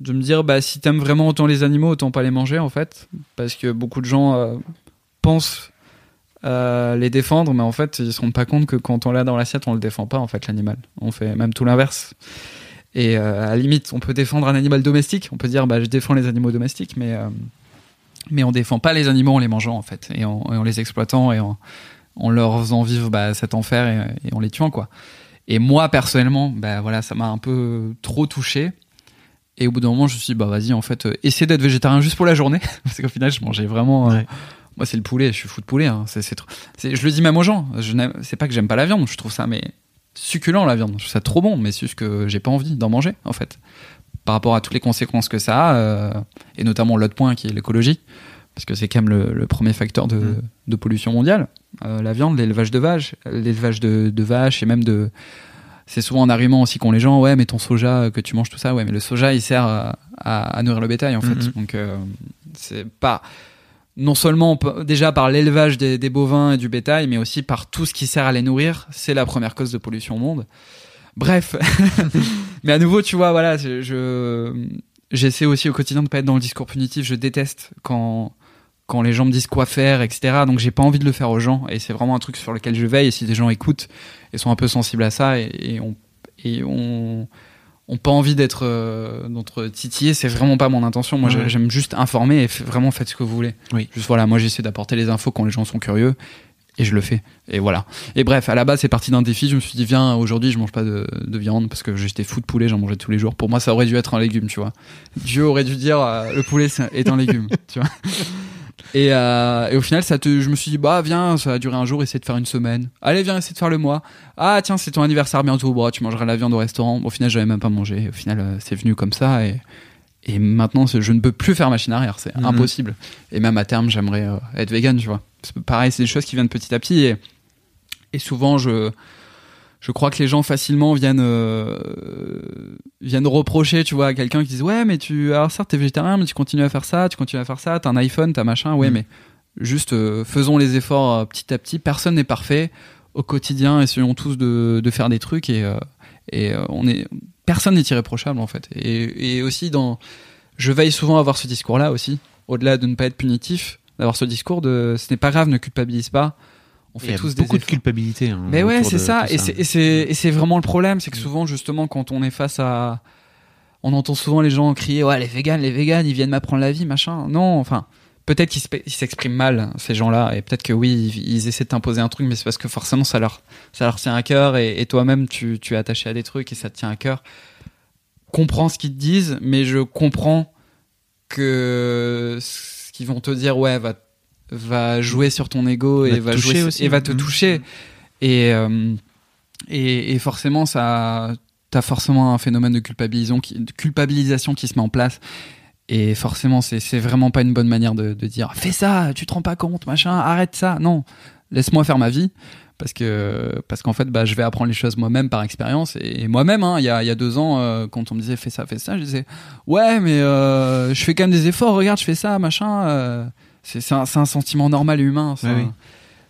de me dire bah si t'aimes vraiment autant les animaux autant pas les manger en fait. Parce que beaucoup de gens euh, pensent euh, les défendre mais en fait ils se rendent pas compte que quand on l'a dans l'assiette on le défend pas en fait l'animal. On fait même tout l'inverse. Et à la limite on peut défendre un animal domestique. On peut dire bah je défends les animaux domestiques mais mais on défend pas les animaux en les mangeant en fait et en, et en les exploitant et en, en leur faisant vivre bah, cet enfer et, et en les tuant quoi et moi personnellement bah voilà ça m'a un peu trop touché et au bout d'un moment, je me suis dit, bah vas-y, en fait, euh, essaie d'être végétarien juste pour la journée. Parce qu'au final, je mangeais vraiment. euh, Ouais. Moi, c'est le poulet, je suis fou de poulet. Hein. Trop- je le dis même aux gens. C'est pas que j'aime pas la viande, je trouve ça mais succulent la viande. Je trouve ça trop bon, mais c'est juste que j'ai pas envie d'en manger, en fait. Par rapport à toutes les conséquences que ça a, euh, et notamment l'autre point qui est l'écologie. Parce que c'est quand même le, le premier facteur de, Mm. de pollution mondiale. Euh, la viande, l'élevage de vaches, l'élevage de, de vaches et même de, c'est souvent en argument aussi qu'ont les gens, ouais, mais ton soja que tu manges tout ça, ouais, mais le soja il sert à, à- à nourrir le bétail en fait. Mhm. Donc euh, c'est pas non seulement déjà par l'élevage des, des bovins et du bétail, mais aussi par tout ce qui sert à les nourrir. C'est la première cause de pollution au monde. Bref, mais à nouveau, tu vois, voilà, je je- j'essaie aussi au quotidien de pas être dans le discours punitif. Je déteste quand quand les gens me disent quoi faire, etc. Donc j'ai pas envie de le faire aux gens, et c'est vraiment un truc sur lequel je veille. Et si des gens écoutent et sont un peu sensibles à ça, et, et on et on ont pas envie d'être euh, d'être titillés, c'est vraiment pas mon intention. Moi, Ouais. j'aime juste informer et vraiment faites ce que vous voulez. Oui. Juste voilà, moi j'essaie d'apporter les infos quand les gens sont curieux et je le fais. Et voilà. Et bref, à la base, c'est parti d'un défi. Je me suis dit, viens, aujourd'hui, je mange pas de, de viande parce que j'étais fou de poulet, j'en mangeais tous les jours. Pour moi, ça aurait dû être un légume, tu vois. Dieu aurait dû dire, euh, le poulet est un légume, tu vois. Et, euh, et au final, ça te, je me suis dit, bah viens, ça va durer un jour, essayer de faire une semaine. Allez, viens, essayer de faire le mois. Ah tiens, c'est ton anniversaire bientôt, tu mangeras la viande au restaurant. Au final, j'avais même pas mangé. Au final, euh, c'est venu comme ça et maintenant, je ne peux plus faire machine arrière, c'est Mhm. impossible. Et même à terme, j'aimerais euh, être vegan, tu vois. Pareil, c'est des choses qui viennent petit à petit et, et souvent, je, je crois que les gens facilement viennent euh, viennent reprocher tu vois à quelqu'un qui dit ouais mais tu alors certes t'es végétarien mais tu continues à faire ça tu continues à faire ça t'as un iPhone t'as machin ouais Mm. mais juste euh, faisons les efforts euh, petit à petit personne n'est parfait au quotidien essayons tous de, de faire des trucs et et on est personne n'est irréprochable en fait et, et aussi dans je veille souvent à avoir ce discours là aussi au-delà de ne pas être punitif d'avoir ce discours de ce n'est pas grave ne culpabilise pas on Il y fait a tous des beaucoup de culpabilité. hein, Mais ouais, c'est de ça. tout Et c'est, et vraiment le problème, c'est que souvent, justement, quand on est face à, on entend souvent les gens crier, ouais, les véganes, les véganes, ils viennent m'apprendre la vie, machin. Non, enfin, peut-être qu'ils se- ils s'expriment mal, ces gens-là, et peut-être que oui, ils, essaient de t'imposer un truc, mais c'est parce que forcément, ça leur, ça leur tient à cœur, et, et toi-même, tu, tu es attaché à des trucs, et ça te tient à cœur. Comprends ce qu'ils te disent, mais je comprends que ce qu'ils vont te dire, ouais, va, va jouer sur ton ego Va et va jouer aussi. et va te Mhm. toucher. Et, euh, et, et forcément, ça, t'as forcément un phénomène de culpabilisation qui, de culpabilisation qui se met en place. Et forcément, c'est, vraiment pas une bonne manière de, de dire fais ça, tu te rends pas compte, machin, arrête ça. Non, laisse-moi faire ma vie. Parce que parce qu'en fait, bah, je vais apprendre les choses moi-même par expérience. Et, moi-même, hein, il y, a, y a deux ans, euh, quand on me disait fais ça, fais ça, je disais ouais, mais euh, je fais quand même des efforts. Regarde, je fais ça, machin. euh, c'est, un, sentiment normal et humain. ça. Oui.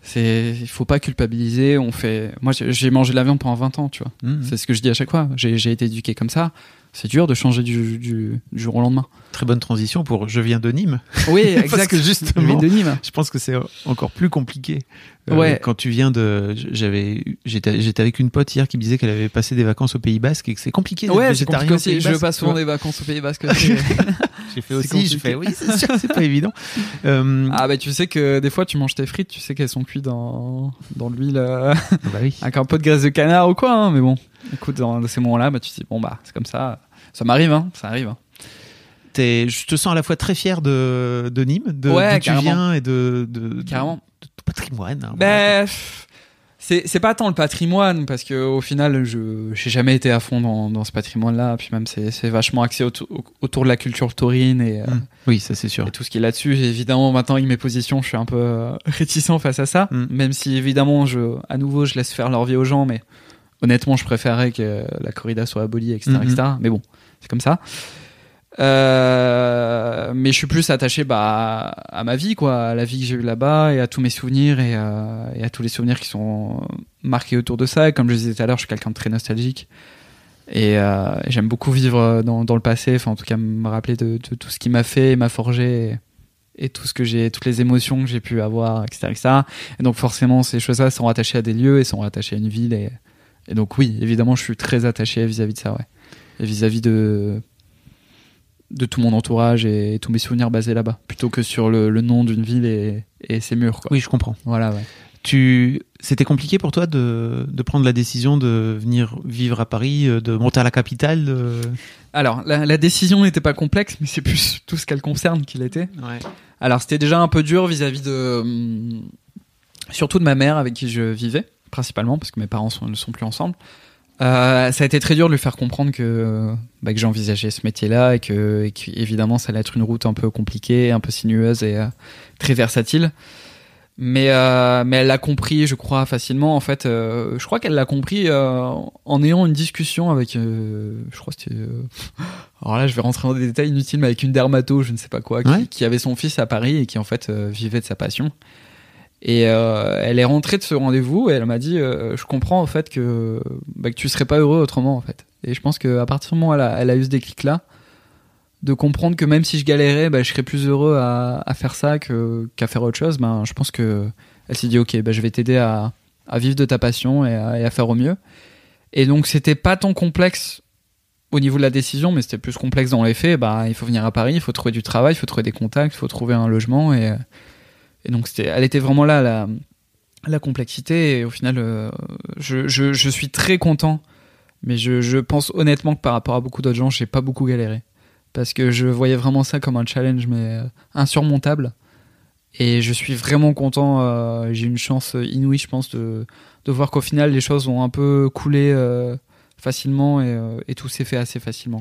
C'est, il faut pas culpabiliser. On fait. Moi, j'ai mangé de la viande pendant 20 ans, tu vois. Mhm. C'est ce que je dis à chaque fois. J'ai été éduqué comme ça. C'est dur de changer du, du, du jour au lendemain. Très bonne transition pour Je viens de Nîmes. Oui, Parce que justement, de Nîmes. je pense que c'est encore plus compliqué. Euh, Ouais. Quand tu viens de, j'avais, j'étais, j'étais avec une pote hier qui me disait qu'elle avait passé des vacances au Pays Basque et que c'est compliqué. Ouais, c'est compliqué au aussi. Je passe souvent des vacances au Pays Basque. J'ai fait aussi, je fais oui, c'est sûr, c'est pas évident. Euh, ah bah tu sais que des fois tu manges tes frites, tu sais qu'elles sont cuites dans, dans l'huile euh, bah oui. avec un peu de graisse de canard ou quoi. hein, mais bon, écoute, dans ces moments-là, bah, tu te dis bon bah c'est comme ça. Ça m'arrive, hein, ça arrive. hein. Je te sens à la fois très fier de, de Nîmes, de Ouais, tu viens et de, de, Carrément. de, de ton patrimoine. hein. Ben, c'est pas tant le patrimoine parce que au final, je j'ai jamais été à fond dans, dans ce patrimoine-là. Puis même c'est vachement axé autour, autour de la culture taurine et, euh, Mm. Oui, ça c'est sûr. et tout ce qui est là-dessus. Évidemment, maintenant avec mes positions, je suis un peu euh, réticent face à ça. Mm. Même si évidemment, je à nouveau, je laisse faire leur vie aux gens, mais honnêtement, je préférerais que la corrida soit abolie, etc., Mhm. etc. Mais bon, c'est comme ça. Euh, mais je suis plus attaché bah, à ma vie, quoi, à la vie que j'ai eue là-bas et à tous mes souvenirs et, euh, et à tous les souvenirs qui sont marqués autour de ça. Et comme je disais tout à l'heure, je suis quelqu'un de très nostalgique et euh, j'aime beaucoup vivre dans, dans le passé, enfin en tout cas me rappeler de, de tout ce qui m'a fait, et m'a forgé et, et tout ce que j'ai, toutes les émotions que j'ai pu avoir, etc., etc. Et donc forcément, ces choses-là sont rattachées à des lieux et sont rattachées à une ville et, et donc oui, évidemment, je suis très attaché vis-à-vis de ça, ouais, et vis-à-vis de de tout mon entourage et, tous mes souvenirs basés là-bas, plutôt que sur le, le nom d'une ville et, et ses murs. Quoi. Oui, je comprends. Voilà, ouais. Tu, c'était compliqué pour toi de, de prendre la décision de venir vivre à Paris, euh, de monter à la capitale. de- Alors, la, la décision n'était pas complexe, mais c'est plus tout ce qu'elle concerne qu'il était. Ouais. Alors, c'était déjà un peu dur vis-à-vis de. surtout de ma mère avec qui je vivais, principalement, parce que mes parents sont- ne sont plus ensemble. Euh, ça a été très dur de lui faire comprendre que, bah, que j'envisageais ce métier-là et que, et évidemment, ça allait être une route un peu compliquée, un peu sinueuse et euh, très versatile. Mais, euh, mais elle l'a compris, je crois, facilement. En fait, je crois qu'elle l'a compris en ayant une discussion avec, je crois que c'était. alors là, je vais rentrer dans des détails inutiles, mais avec une dermato, je ne sais pas quoi, qui, Ouais. qui avait son fils à Paris et qui en fait vivait de sa passion. Et euh, elle est rentrée de ce rendez-vous et elle m'a dit, euh, je comprends en fait que bah, que tu serais pas heureux autrement en fait. Et je pense qu'à partir du moment où elle a, eu ce déclic là, de comprendre que même si je galérais, bah, je serais plus heureux à, à faire ça qu'à faire autre chose. Ben, je pense que elle s'est dit ok, bah, je vais t'aider à, à vivre de ta passion et à, à faire au mieux. Et donc c'était pas tant complexe au niveau de la décision, mais c'était plus complexe dans les faits. Bah, il faut venir à Paris, il faut trouver du travail, il faut trouver des contacts, il faut trouver un logement et et donc c'était, elle était vraiment là la la complexité. Et au final euh, je, je, suis très content. Mais je, je pense honnêtement que par rapport à beaucoup d'autres gens j'ai pas beaucoup galéré. Parce que je voyais vraiment ça comme un challenge mais euh, insurmontable. Et je suis vraiment content euh, j'ai une chance inouïe je pense de, de voir qu'au final les choses ont un peu coulé euh, facilement et, tout s'est fait assez facilement.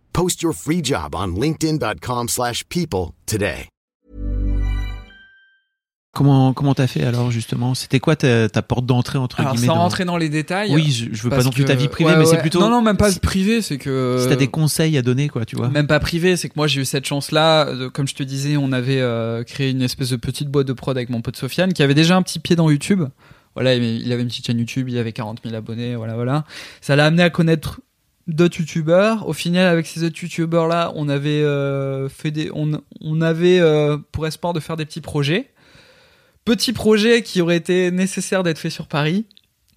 Post your free job on linkedin.com/people slash people today. Comment comment t'as fait alors justement? C'était quoi ta, ta porte d'entrée entre Alors guillemets sans dans- rentrer dans les détails Oui, je, je veux pas non plus que- ta vie privée, ouais, mais c'est plutôt. non non même pas si, privé c'est que si t'as des conseils à donner, quoi, tu vois. Même pas privé, c'est que moi j'ai eu cette chance-là. de- Comme je te disais, on avait euh, créé une espèce de petite boîte de prod avec mon pote Sofiane qui avait déjà un petit pied dans YouTube. Voilà, il il avait une petite chaîne YouTube, il avait 40 000 abonnés, voilà, voilà. Ça l'a amené à connaître d'autres youtubeurs. Au final, avec ces autres youtubeurs-là, on avait euh, fait des, on, on avait euh, pour espoir de faire des petits projets, petits projets qui auraient été nécessaires d'être faits sur Paris.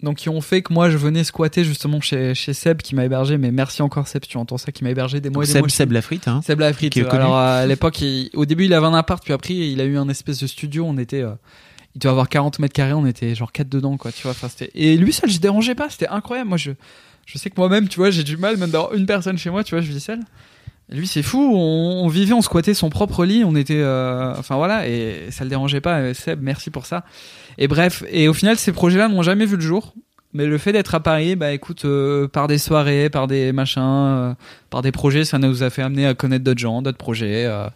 Donc qui ont fait que moi je venais squatter justement chez, chez Seb qui m'a hébergé, mais merci encore Seb tu entends ça, qui m'a hébergé des mois et des Seb, mois. Seb Lafrite, hein. Seb Lafrite. qui est connu. Alors à l'époque, au début, il avait un appart, puis après, il a eu un espèce de studio. On était, euh, il devait avoir 40 mètres carrés, on était genre 4 dedans, quoi. Tu vois. Enfin. Et lui, ça le dérangeait pas. C'était incroyable. Moi, je, je sais que moi-même, tu vois, j'ai du mal même d'avoir une personne chez moi. Tu vois, je vis seul. Lui, c'est fou. On, vivait, on squattait son propre lit. On était, euh, enfin voilà, et ça le dérangeait pas. Euh, Seb, merci pour ça. Et bref, et au final, ces projets-là n'ont jamais vu le jour. Mais le fait d'être à Paris, bah écoute, euh, par des soirées, par des machins, euh, par des projets, ça nous a fait amener à connaître d'autres gens, d'autres projets. euh.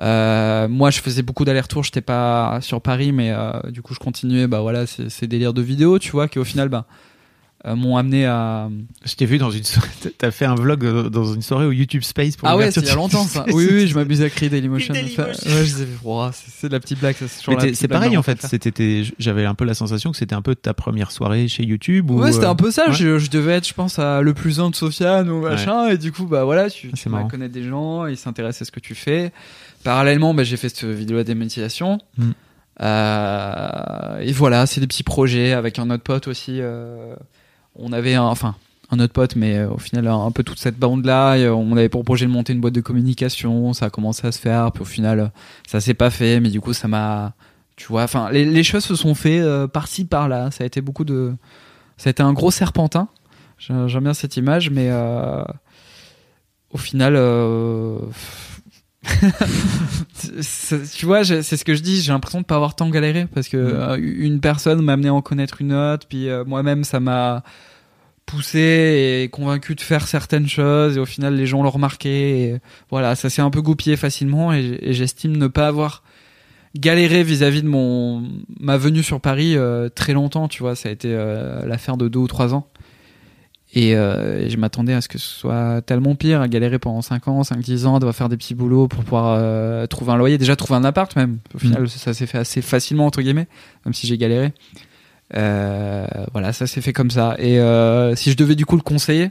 Euh, moi, je faisais beaucoup d'allers-retours. J'étais pas sur Paris, mais euh, du coup, je continuais. Bah voilà, ces délires de vidéos, tu vois, qui au final, bah, m'ont amené à. Je t'ai vu dans une soirée. T'as fait un vlog euh, dans une soirée au YouTube Space pour Ah ouais, c'est il y a longtemps ça. Oui, oui, je m'amusais à créer Dailymotion. Dailymotion. Ouais, je disais, Ouah, c'est c'est de la petite blague, ça. C'est pareil en fait. C'était, j'avais un peu la sensation que c'était un peu ta première soirée chez YouTube. Ou, Ouais, c'était euh, un peu ça. ouais. Je, je devais être, je pense, à le plus un de Sofiane ou machin. Et du coup, bah voilà, tu, C'est tu vas connaître des gens, ils s'intéressent à ce que tu fais. Parallèlement, bah, j'ai fait cette vidéo à démonétisation. Mm. Euh, et voilà, c'est des petits projets avec un autre pote aussi. euh, on avait un, enfin, un autre pote, mais euh, au final, un, peu toute cette bande-là. et, euh, on avait pour projet de monter une boîte de communication. Ça a commencé à se faire. Puis au final, euh, ça s'est pas fait. Mais du coup, ça m'a. Tu vois, enfin, les, choses se sont fait par-ci, par-là. Ça a été beaucoup de. Ça a été un gros serpentin. J'ai- J'aime bien cette image, mais au final, tu vois, c'est ce que je dis. J'ai l'impression de pas avoir tant galéré parce que euh, une personne m'a amené à en connaître une autre, puis euh, moi-même, ça m'a poussé et convaincu de faire certaines choses. Et au final, les gens l'ont remarqué. Et voilà, ça s'est un peu goupillé facilement, et, et j'estime ne pas avoir galéré vis-à-vis de mon ma venue sur Paris euh, très longtemps. Tu vois, ça a été l'affaire de deux ou trois ans. Et, euh, et je m'attendais à ce que ce soit tellement pire, à galérer pendant 5 ans, 5-10 ans, devoir faire des petits boulots pour pouvoir euh, trouver un loyer, déjà trouver un appart même. Au final, ça s'est fait assez facilement, entre guillemets, même si j'ai galéré. Euh, voilà, ça s'est fait comme ça. Et si je devais du coup le conseiller,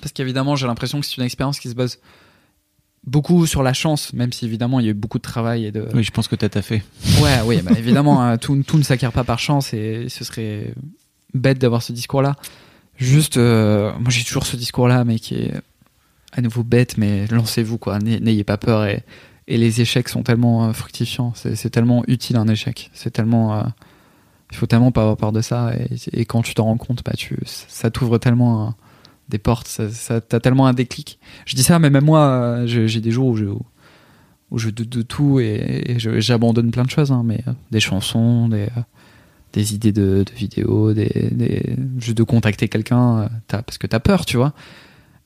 parce qu'évidemment, j'ai l'impression que c'est une expérience qui se base beaucoup sur la chance, même si évidemment il y a eu beaucoup de travail et de, Oui, je pense que t'as taffé. Ouais, oui, bah, évidemment, hein, tout, tout ne s'acquiert pas par chance et ce serait bête d'avoir ce discours-là. Juste, euh, moi j'ai toujours ce discours-là, mais qui est à nouveau bête, mais lancez-vous, quoi. N'ay- N'ayez pas peur et, les échecs sont tellement euh, fructifiants. C'est tellement utile un échec. C'est tellement. euh, il faut tellement pas avoir peur de ça. Et, quand tu t'en rends compte, bah, tu, ça t'ouvre tellement des portes, ça, t'as tellement un déclic. Je dis ça, mais même moi, j'ai des jours où je, où je doute de tout et, j'abandonne plein de choses, hein, mais des chansons, des, des idées de, de vidéos, des, des, juste de contacter quelqu'un, euh, parce que t'as peur, tu vois.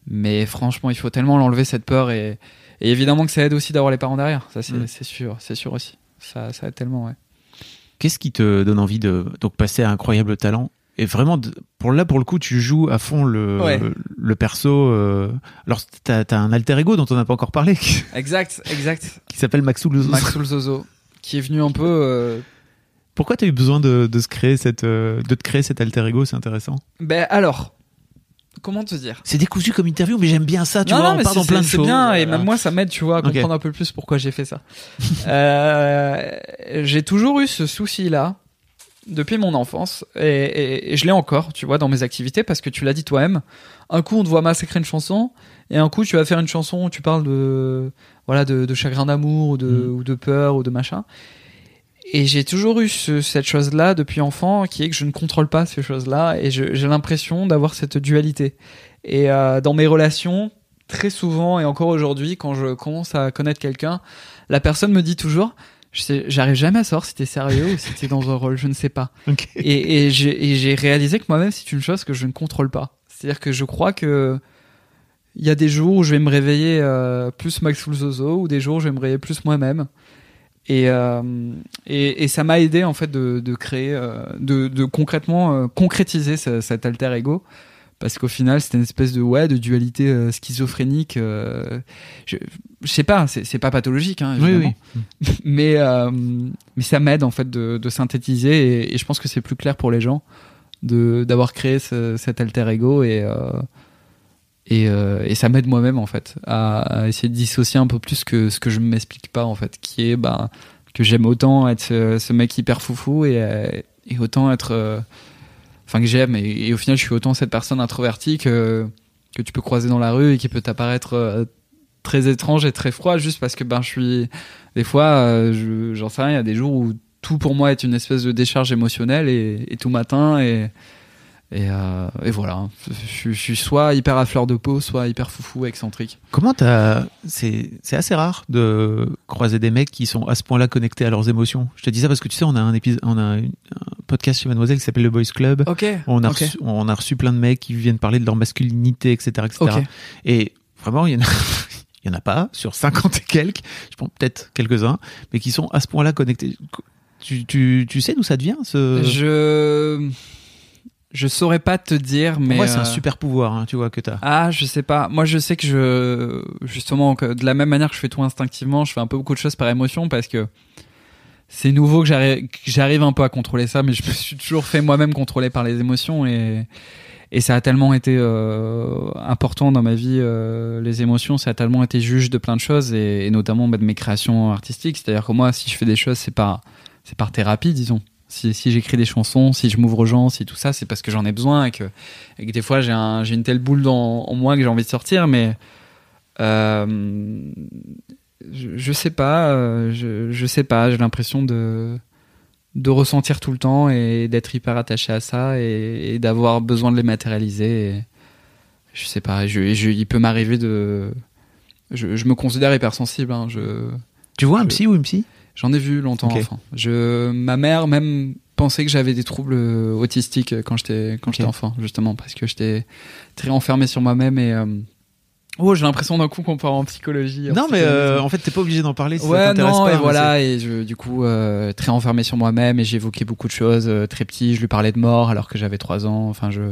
Mais franchement, il faut tellement l'enlever cette peur et, et évidemment que ça aide aussi d'avoir les parents derrière. Ça, c'est Mm. sûr, c'est sûr aussi. Ça, ça aide tellement, ouais. Qu'est-ce qui te donne envie de donc passer à incroyable talent? Et vraiment pour là pour le coup tu joues à fond le Ouais. le, le perso euh, alors t'as as un alter ego dont on n'a pas encore parlé qui Exact, exact. s'appelle Maxou Zozo. Maxoul Zozo, qui est venu un peu. euh, Pourquoi t'as eu besoin de, de se créer cette euh, de te créer cet alter ego c'est intéressant. Ben alors, comment te dire? C'est décousu comme interview mais j'aime bien ça tu non, vois non, on c'est- dans plein de c'est- c'est choses. bien, et même moi, ça m'aide, tu vois, à comprendre un peu plus pourquoi j'ai fait ça. Euh, j'ai toujours eu ce souci-là depuis mon enfance, et, et- et je l'ai encore, tu vois, dans mes activités, parce que tu l'as dit toi-même. Un coup, on te voit massacrer une chanson, et un coup, tu vas faire une chanson où tu parles de, voilà, de, de chagrin d'amour, ou de, Mm. ou de peur, ou de machin. Et j'ai toujours eu ce- cette chose-là depuis enfant, qui est que je ne contrôle pas ces choses-là, et j'ai l'impression d'avoir cette dualité. Et euh, dans mes relations, très souvent et encore aujourd'hui, quand je commence à connaître quelqu'un, la personne me dit toujours, j'arrive jamais à savoir si t'es sérieux ou si t'es dans un rôle, je ne sais pas. Ok. Et, et j'ai réalisé que moi-même, c'est une chose que je ne contrôle pas. C'est-à-dire que je crois que il y a des jours où je vais me réveiller euh, plus Maxwell Zozo, ou des jours où je vais me réveiller plus moi-même. Et, euh, et, et ça m'a aidé en fait de, de créer, euh, de, de concrètement euh, concrétiser ce- cet alter ego. Parce qu'au final, c'était une espèce de ouais de dualité euh, schizophrénique. euh, je, je sais pas, c'est c'est pas pathologique, hein, Oui évidemment oui. mais euh, mais ça m'aide en fait de, de synthétiser et, et je pense que c'est plus clair pour les gens de d'avoir créé ce- cet alter ego et euh, et, euh, et ça m'aide moi-même en fait à, essayer de dissocier un peu plus que ce que je m'explique pas en fait qui est bah que j'aime autant être ce, ce mec hyper foufou et, euh, autant être euh, enfin que j'aime. Et, au final je suis autant cette personne introvertie que tu peux croiser dans la rue et qui peut t'apparaître euh, très étrange et très froid juste parce que ben je suis des fois euh, je- j'en sais rien il y a des jours où tout pour moi est une espèce de décharge émotionnelle et tout matin et et, euh, et voilà je, je suis soit hyper à fleur de peau soit hyper foufou excentrique Comment t'as c'est c'est assez rare de croiser des mecs qui sont à ce point-là connectés à leurs émotions. Je te dis ça parce que tu sais on a un épisode on a un podcast chez Mademoiselle qui s'appelle le Boys Club. ok On a, reçu, on a reçu plein de mecs qui viennent parler de leur masculinité, etc. etc. Ok. Et vraiment, il y en a, il y en a pas sur 50 et quelques, je pense peut-être quelques-uns, mais qui sont à ce point-là connectés. Tu, tu, tu sais d'où ça devient ce... je je saurais pas te dire mais Pour moi, c'est euh, un super pouvoir, hein, tu vois, que t'as. Ah, je sais pas. Moi, je sais que je, justement, que de la même manière que je fais tout instinctivement, je fais un peu beaucoup de choses par émotion parce que c'est nouveau que j'arrive, un peu à contrôler ça, mais je me suis toujours fait moi-même contrôler par les émotions et, et ça a tellement été euh, important dans ma vie, euh, les émotions, ça a tellement été juge de plein de choses et, et notamment bah, de mes créations artistiques. C'est-à-dire que moi, si je fais des choses, c'est par, c'est par thérapie, disons. Si, si j'écris des chansons, si je m'ouvre aux gens, si tout ça, c'est parce que j'en ai besoin et que, et que des fois j'ai un, j'ai une telle boule dans, en moi que j'ai envie de sortir, mais euh, je, je sais pas, euh, je, je sais pas, j'ai l'impression de de ressentir tout le temps et d'être hyper attaché à ça et, et d'avoir besoin de les matérialiser. Et je sais pas, je, je- il peut m'arriver de, je, je me considère hypersensible. Hein, je Tu vois un psy ou une psy? J'en ai vu longtemps enfant. Je, ma mère même pensait que j'avais des troubles autistiques quand j'étais quand j'étais enfant, justement parce que j'étais très enfermé sur moi-même et euh, oh j'ai l'impression d'un coup qu'on part en psychologie. en Non, mais euh, en fait, t'es pas obligé d'en parler si ça ouais t'intéresse non pas. et mais voilà et je, du coup euh, très enfermé sur moi-même et j'évoquais beaucoup de choses euh, très petit. Je lui parlais de mort alors que j'avais trois ans. Enfin je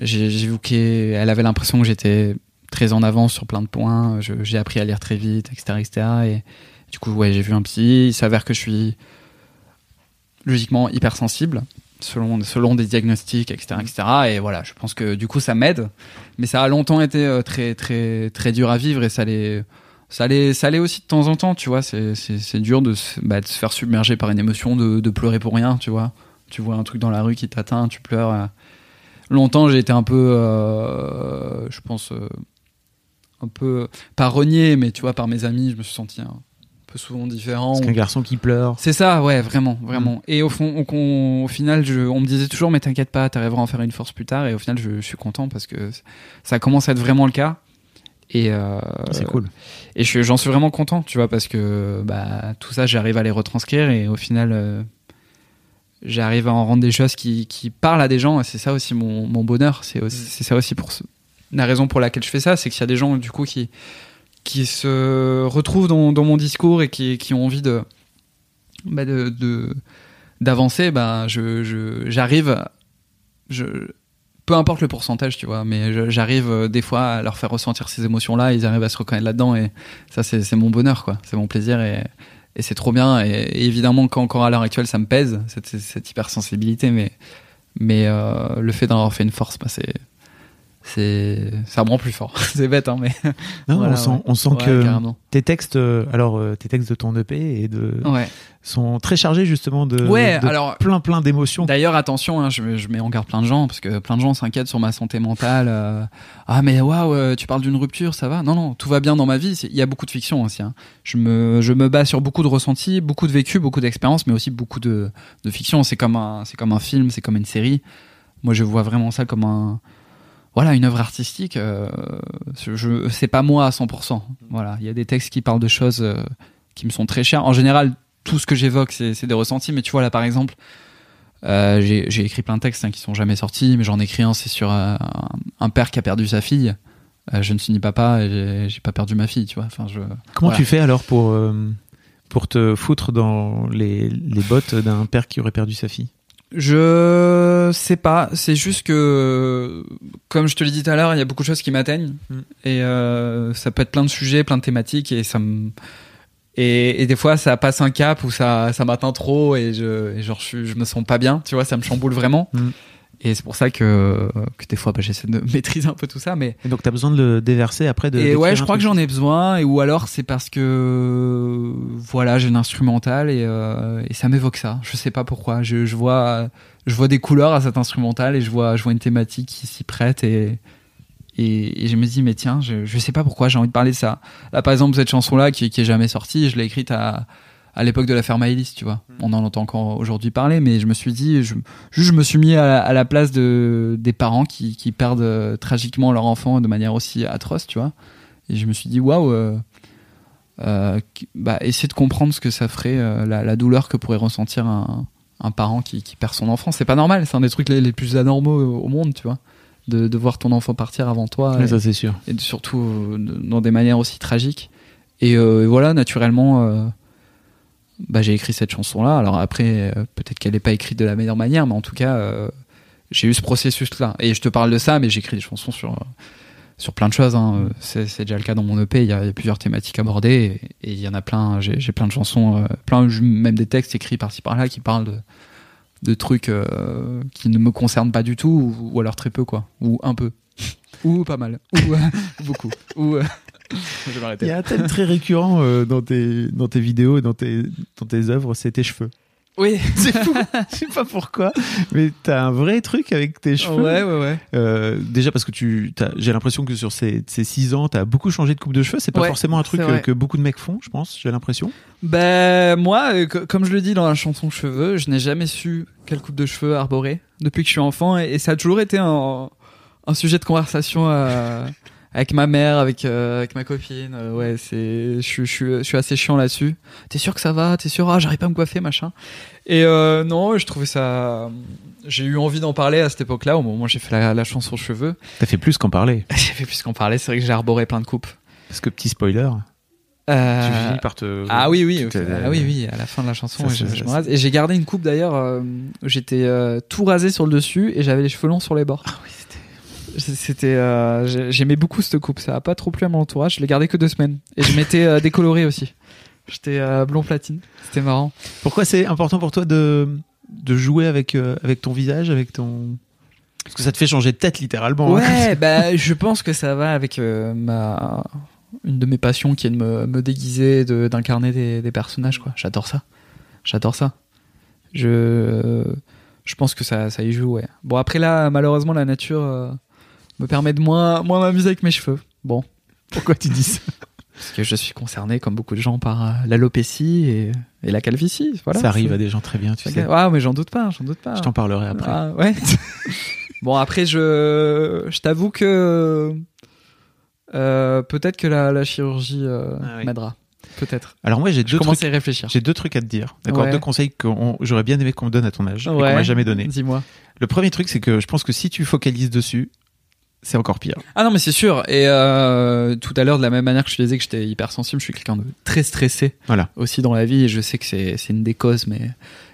j'évoquais. Elle avait l'impression que j'étais très en avance sur plein de points. J'ai appris à lire très vite, etc., etc. Et du coup, ouais, j'ai vu un psy. Il s'avère que je suis logiquement hypersensible selon selon des diagnostics, etc., etc. Et voilà, je pense que du coup, ça m'aide. Mais ça a longtemps été euh, très très très dur à vivre et ça l'est ça l'est ça l'est aussi de temps en temps. Tu vois, c'est c'est c'est dur de se, bah, de se faire submerger par une émotion, de de pleurer pour rien. Tu vois, tu vois un truc dans la rue qui t'atteint, tu pleures. Longtemps, j'ai été un peu, euh, je pense, euh, un peu pas renié, mais tu vois, par mes amis, je me suis senti un peu souvent différents. C'est qu'un garçon qui pleure. C'est ça, ouais, vraiment, vraiment. Et au fond, on- on- au final, je, on me disait toujours, mais t'inquiète pas, t'arriveras à en faire une force plus tard. Et au final, je, je suis content parce que ça commence à être vraiment le cas. Et euh, C'est cool. Et je- j'en suis vraiment content, tu vois, parce que bah, tout ça, j'arrive à les retranscrire et au final, euh, j'arrive à en rendre des choses qui, qui parlent à des gens. Et c'est ça aussi mon, mon bonheur. C'est c'est ça aussi pour la raison pour laquelle je fais ça, c'est qu'il y a des gens du coup qui qui se retrouvent dans, dans mon discours et qui, qui ont envie de bah, de d'avancer. Bah, je j'arrive, je peu importe le pourcentage, tu vois, mais j'arrive euh, des fois à leur faire ressentir ces émotions-là, ils arrivent à se reconnaître là-dedans et ça, c'est mon bonheur, quoi. C'est mon plaisir et, et c'est trop bien. Et, et évidemment qu'encore à l'heure actuelle, ça me pèse, cette, cette hypersensibilité, mais, mais euh, le fait d'en avoir fait une force, bah, c'est. C'est, ça me rend plus fort. c'est bête, hein, mais. Non, Voilà, on sent, ouais. on sent Ouais, que carrément. tes textes, euh, alors euh, tes textes de ton EP et de Ouais. sont très chargés justement de, Ouais, de alors- plein plein d'émotions. D'ailleurs, attention, hein, je, je mets en garde plein de gens parce que plein de gens s'inquiètent sur ma santé mentale. euh, ah, mais waouh, tu parles d'une rupture, ça va? Non, non, tout va bien dans ma vie. Il y a beaucoup de fiction aussi. hein. Je me, je me base sur beaucoup de ressentis, beaucoup de vécu, beaucoup d'expériences, mais aussi beaucoup de, de fiction. C'est comme un, c'est comme un film, c'est comme une série. Moi, je vois vraiment ça comme un, voilà, une œuvre artistique. Euh, je, c'est pas moi à 100%. Voilà, il y a des textes qui parlent de choses euh, qui me sont très chères. En général, tout ce que j'évoque, c'est, c'est des ressentis. Mais tu vois là, par exemple. Euh, j'ai j'ai écrit plein de textes hein, qui sont jamais sortis, mais j'en ai écrit un, c'est sur euh, un, un père qui a perdu sa fille. Je ne suis ni papa et j'ai- j'ai pas perdu ma fille, tu vois. Enfin, je... Comment Voilà. tu fais alors pour pour te foutre dans les, les bottes d'un père qui aurait perdu sa fille? Je sais pas, c'est juste que, comme je te l'ai dit tout à l'heure, il y a beaucoup de choses qui m'atteignent. Mm. Et euh, ça peut être plein de sujets, plein de thématiques, et ça me. Et, et des fois, ça passe un cap où ça, ça m'atteint trop et je, et genre, je me sens pas bien, tu vois, ça me chamboule vraiment. Mm. Et c'est pour ça que, que des fois, bah, j'essaie de maîtriser un peu tout ça, mais. Et donc tu as besoin de le déverser après de Et ouais, je crois que j'en ai besoin, et ou alors c'est parce que voilà, j'ai l'instrumental et, euh, et ça m'évoque ça. Je sais pas pourquoi. Je, je vois, je vois des couleurs à cet instrumental et je vois, je vois une thématique qui s'y prête et, et et je me dis mais tiens, je, je sais pas pourquoi j'ai envie de parler de ça. Là par exemple cette chanson là qui, qui est jamais sortie, je l'ai écrite à à l'époque de l'affaire Maëlys, tu vois. On en entend encore aujourd'hui parler, mais je me suis dit, je, juste je me suis mis à la, à la place de des parents qui, qui perdent euh, tragiquement leur enfant de manière aussi atroce, tu vois. Et je me suis dit, waouh, euh, euh, bah, essayer de comprendre ce que ça ferait, la, la douleur que pourrait ressentir un, un parent qui, qui perd son enfant. C'est pas normal, c'est un des trucs les, les plus anormaux au, monde, tu vois. De, de voir ton enfant partir avant toi. Et- ça c'est sûr. et surtout dans des manières aussi tragiques. Et euh, voilà, naturellement, bah, j'ai écrit cette chanson-là. Alors après, euh, peut-être qu'elle n'est pas écrite de la meilleure manière, mais en tout cas, euh, j'ai eu ce processus-là. Et je te parle de ça, mais j'écris des chansons sur, euh, sur plein de choses. hein. C'est déjà le cas dans mon EP. Il y a, plusieurs thématiques abordées et, il y en a plein. J'ai plein de chansons, plein, même des textes écrits par-ci par-là qui parlent de, de trucs qui ne me concernent pas du tout, ou, ou alors très peu, quoi. Ou un peu. ou pas mal. Ou beaucoup. Ou. je vais m'arrêter Il y a un thème très récurrent euh, dans tes dans tes vidéos et dans tes dans tes œuvres, c'est tes cheveux. Oui. C'est fou. Je sais pas pourquoi, mais t'as un vrai truc avec tes cheveux. Ouais, ouais, ouais. Euh, déjà parce que tu, j'ai l'impression que sur ces, ces six ans, t'as beaucoup changé de coupe de cheveux. C'est pas Ouais, forcément un truc euh, que beaucoup de mecs font, je pense. J'ai l'impression. Ben moi, euh, co- comme je le dis dans la chanson Cheveux, je n'ai jamais su quelle coupe de cheveux arborer depuis que je suis enfant et, et ça a toujours été un, un sujet de conversation euh, avec ma mère, avec euh, avec ma copine. Euh, ouais, c'est, je, suis- je, suis- je suis assez chiant là-dessus. T'es sûr que ça va? T'es sûr? Ah, j'arrive pas à me coiffer, machin. Et euh, non, je trouvais ça. J'ai eu envie d'en parler à cette époque-là, au moment où j'ai fait la, la chanson Cheveux. T'as fait plus qu'en parler. J'ai fait plus qu'en parler. C'est vrai que j'ai arboré plein de coupes. Parce que petit spoiler, Euh, tu finis par te. Ah oui, oui, ah oui, oui, à la fin de la chanson, Ça, je, me rase. Et j'ai gardé une coupe d'ailleurs, euh, j'étais euh, tout rasé sur le dessus et j'avais les cheveux longs sur les bords. Ah oui, c'était. Euh, j'ai- j'aimais beaucoup cette coupe. Ça a pas trop plu à mon entourage. Je l'ai gardé que deux semaines et je m'étais euh, décoloré aussi. J'étais euh, blond platine. C'était marrant. Pourquoi c'est important pour toi de de jouer avec euh, avec ton visage, avec ton. Parce que ça te fait changer de tête littéralement. hein. Ouais, bah, je pense que ça va avec ma une de mes passions qui est de me, me déguiser, de d'incarner des, des personnages. quoi. J'adore ça. J'adore ça. Je je pense que ça ça y joue. Ouais. Bon après là, malheureusement, la nature me permet de moins moins m'amuser avec mes cheveux. Bon. Pourquoi tu dis ça Parce que je suis concerné, comme beaucoup de gens, par euh, l'alopécie et, et la calvitie. Voilà, ça arrive à des gens très bien, tu sais. Ouais, mais j'en doute pas, j'en doute pas. Je t'en parlerai après. Ah, ouais. bon, après, je, je t'avoue que euh, peut-être que la, la chirurgie euh, Ah oui. m'aidera. Peut-être. Alors moi j'ai deux trucs, à réfléchir. j'ai deux trucs à te dire. D'accord, Ouais. deux conseils que j'aurais bien aimé qu'on me donne à ton âge et qu'on m'a jamais donné. Dis-moi. Le premier truc c'est que je pense que si tu focalises dessus, c'est encore pire. Ah non, mais c'est sûr. Et euh, tout à l'heure, de la même manière que je te disais que j'étais hypersensible, je suis quelqu'un de très stressé Voilà. aussi dans la vie. Et je sais que c'est c'est une des causes. Mais...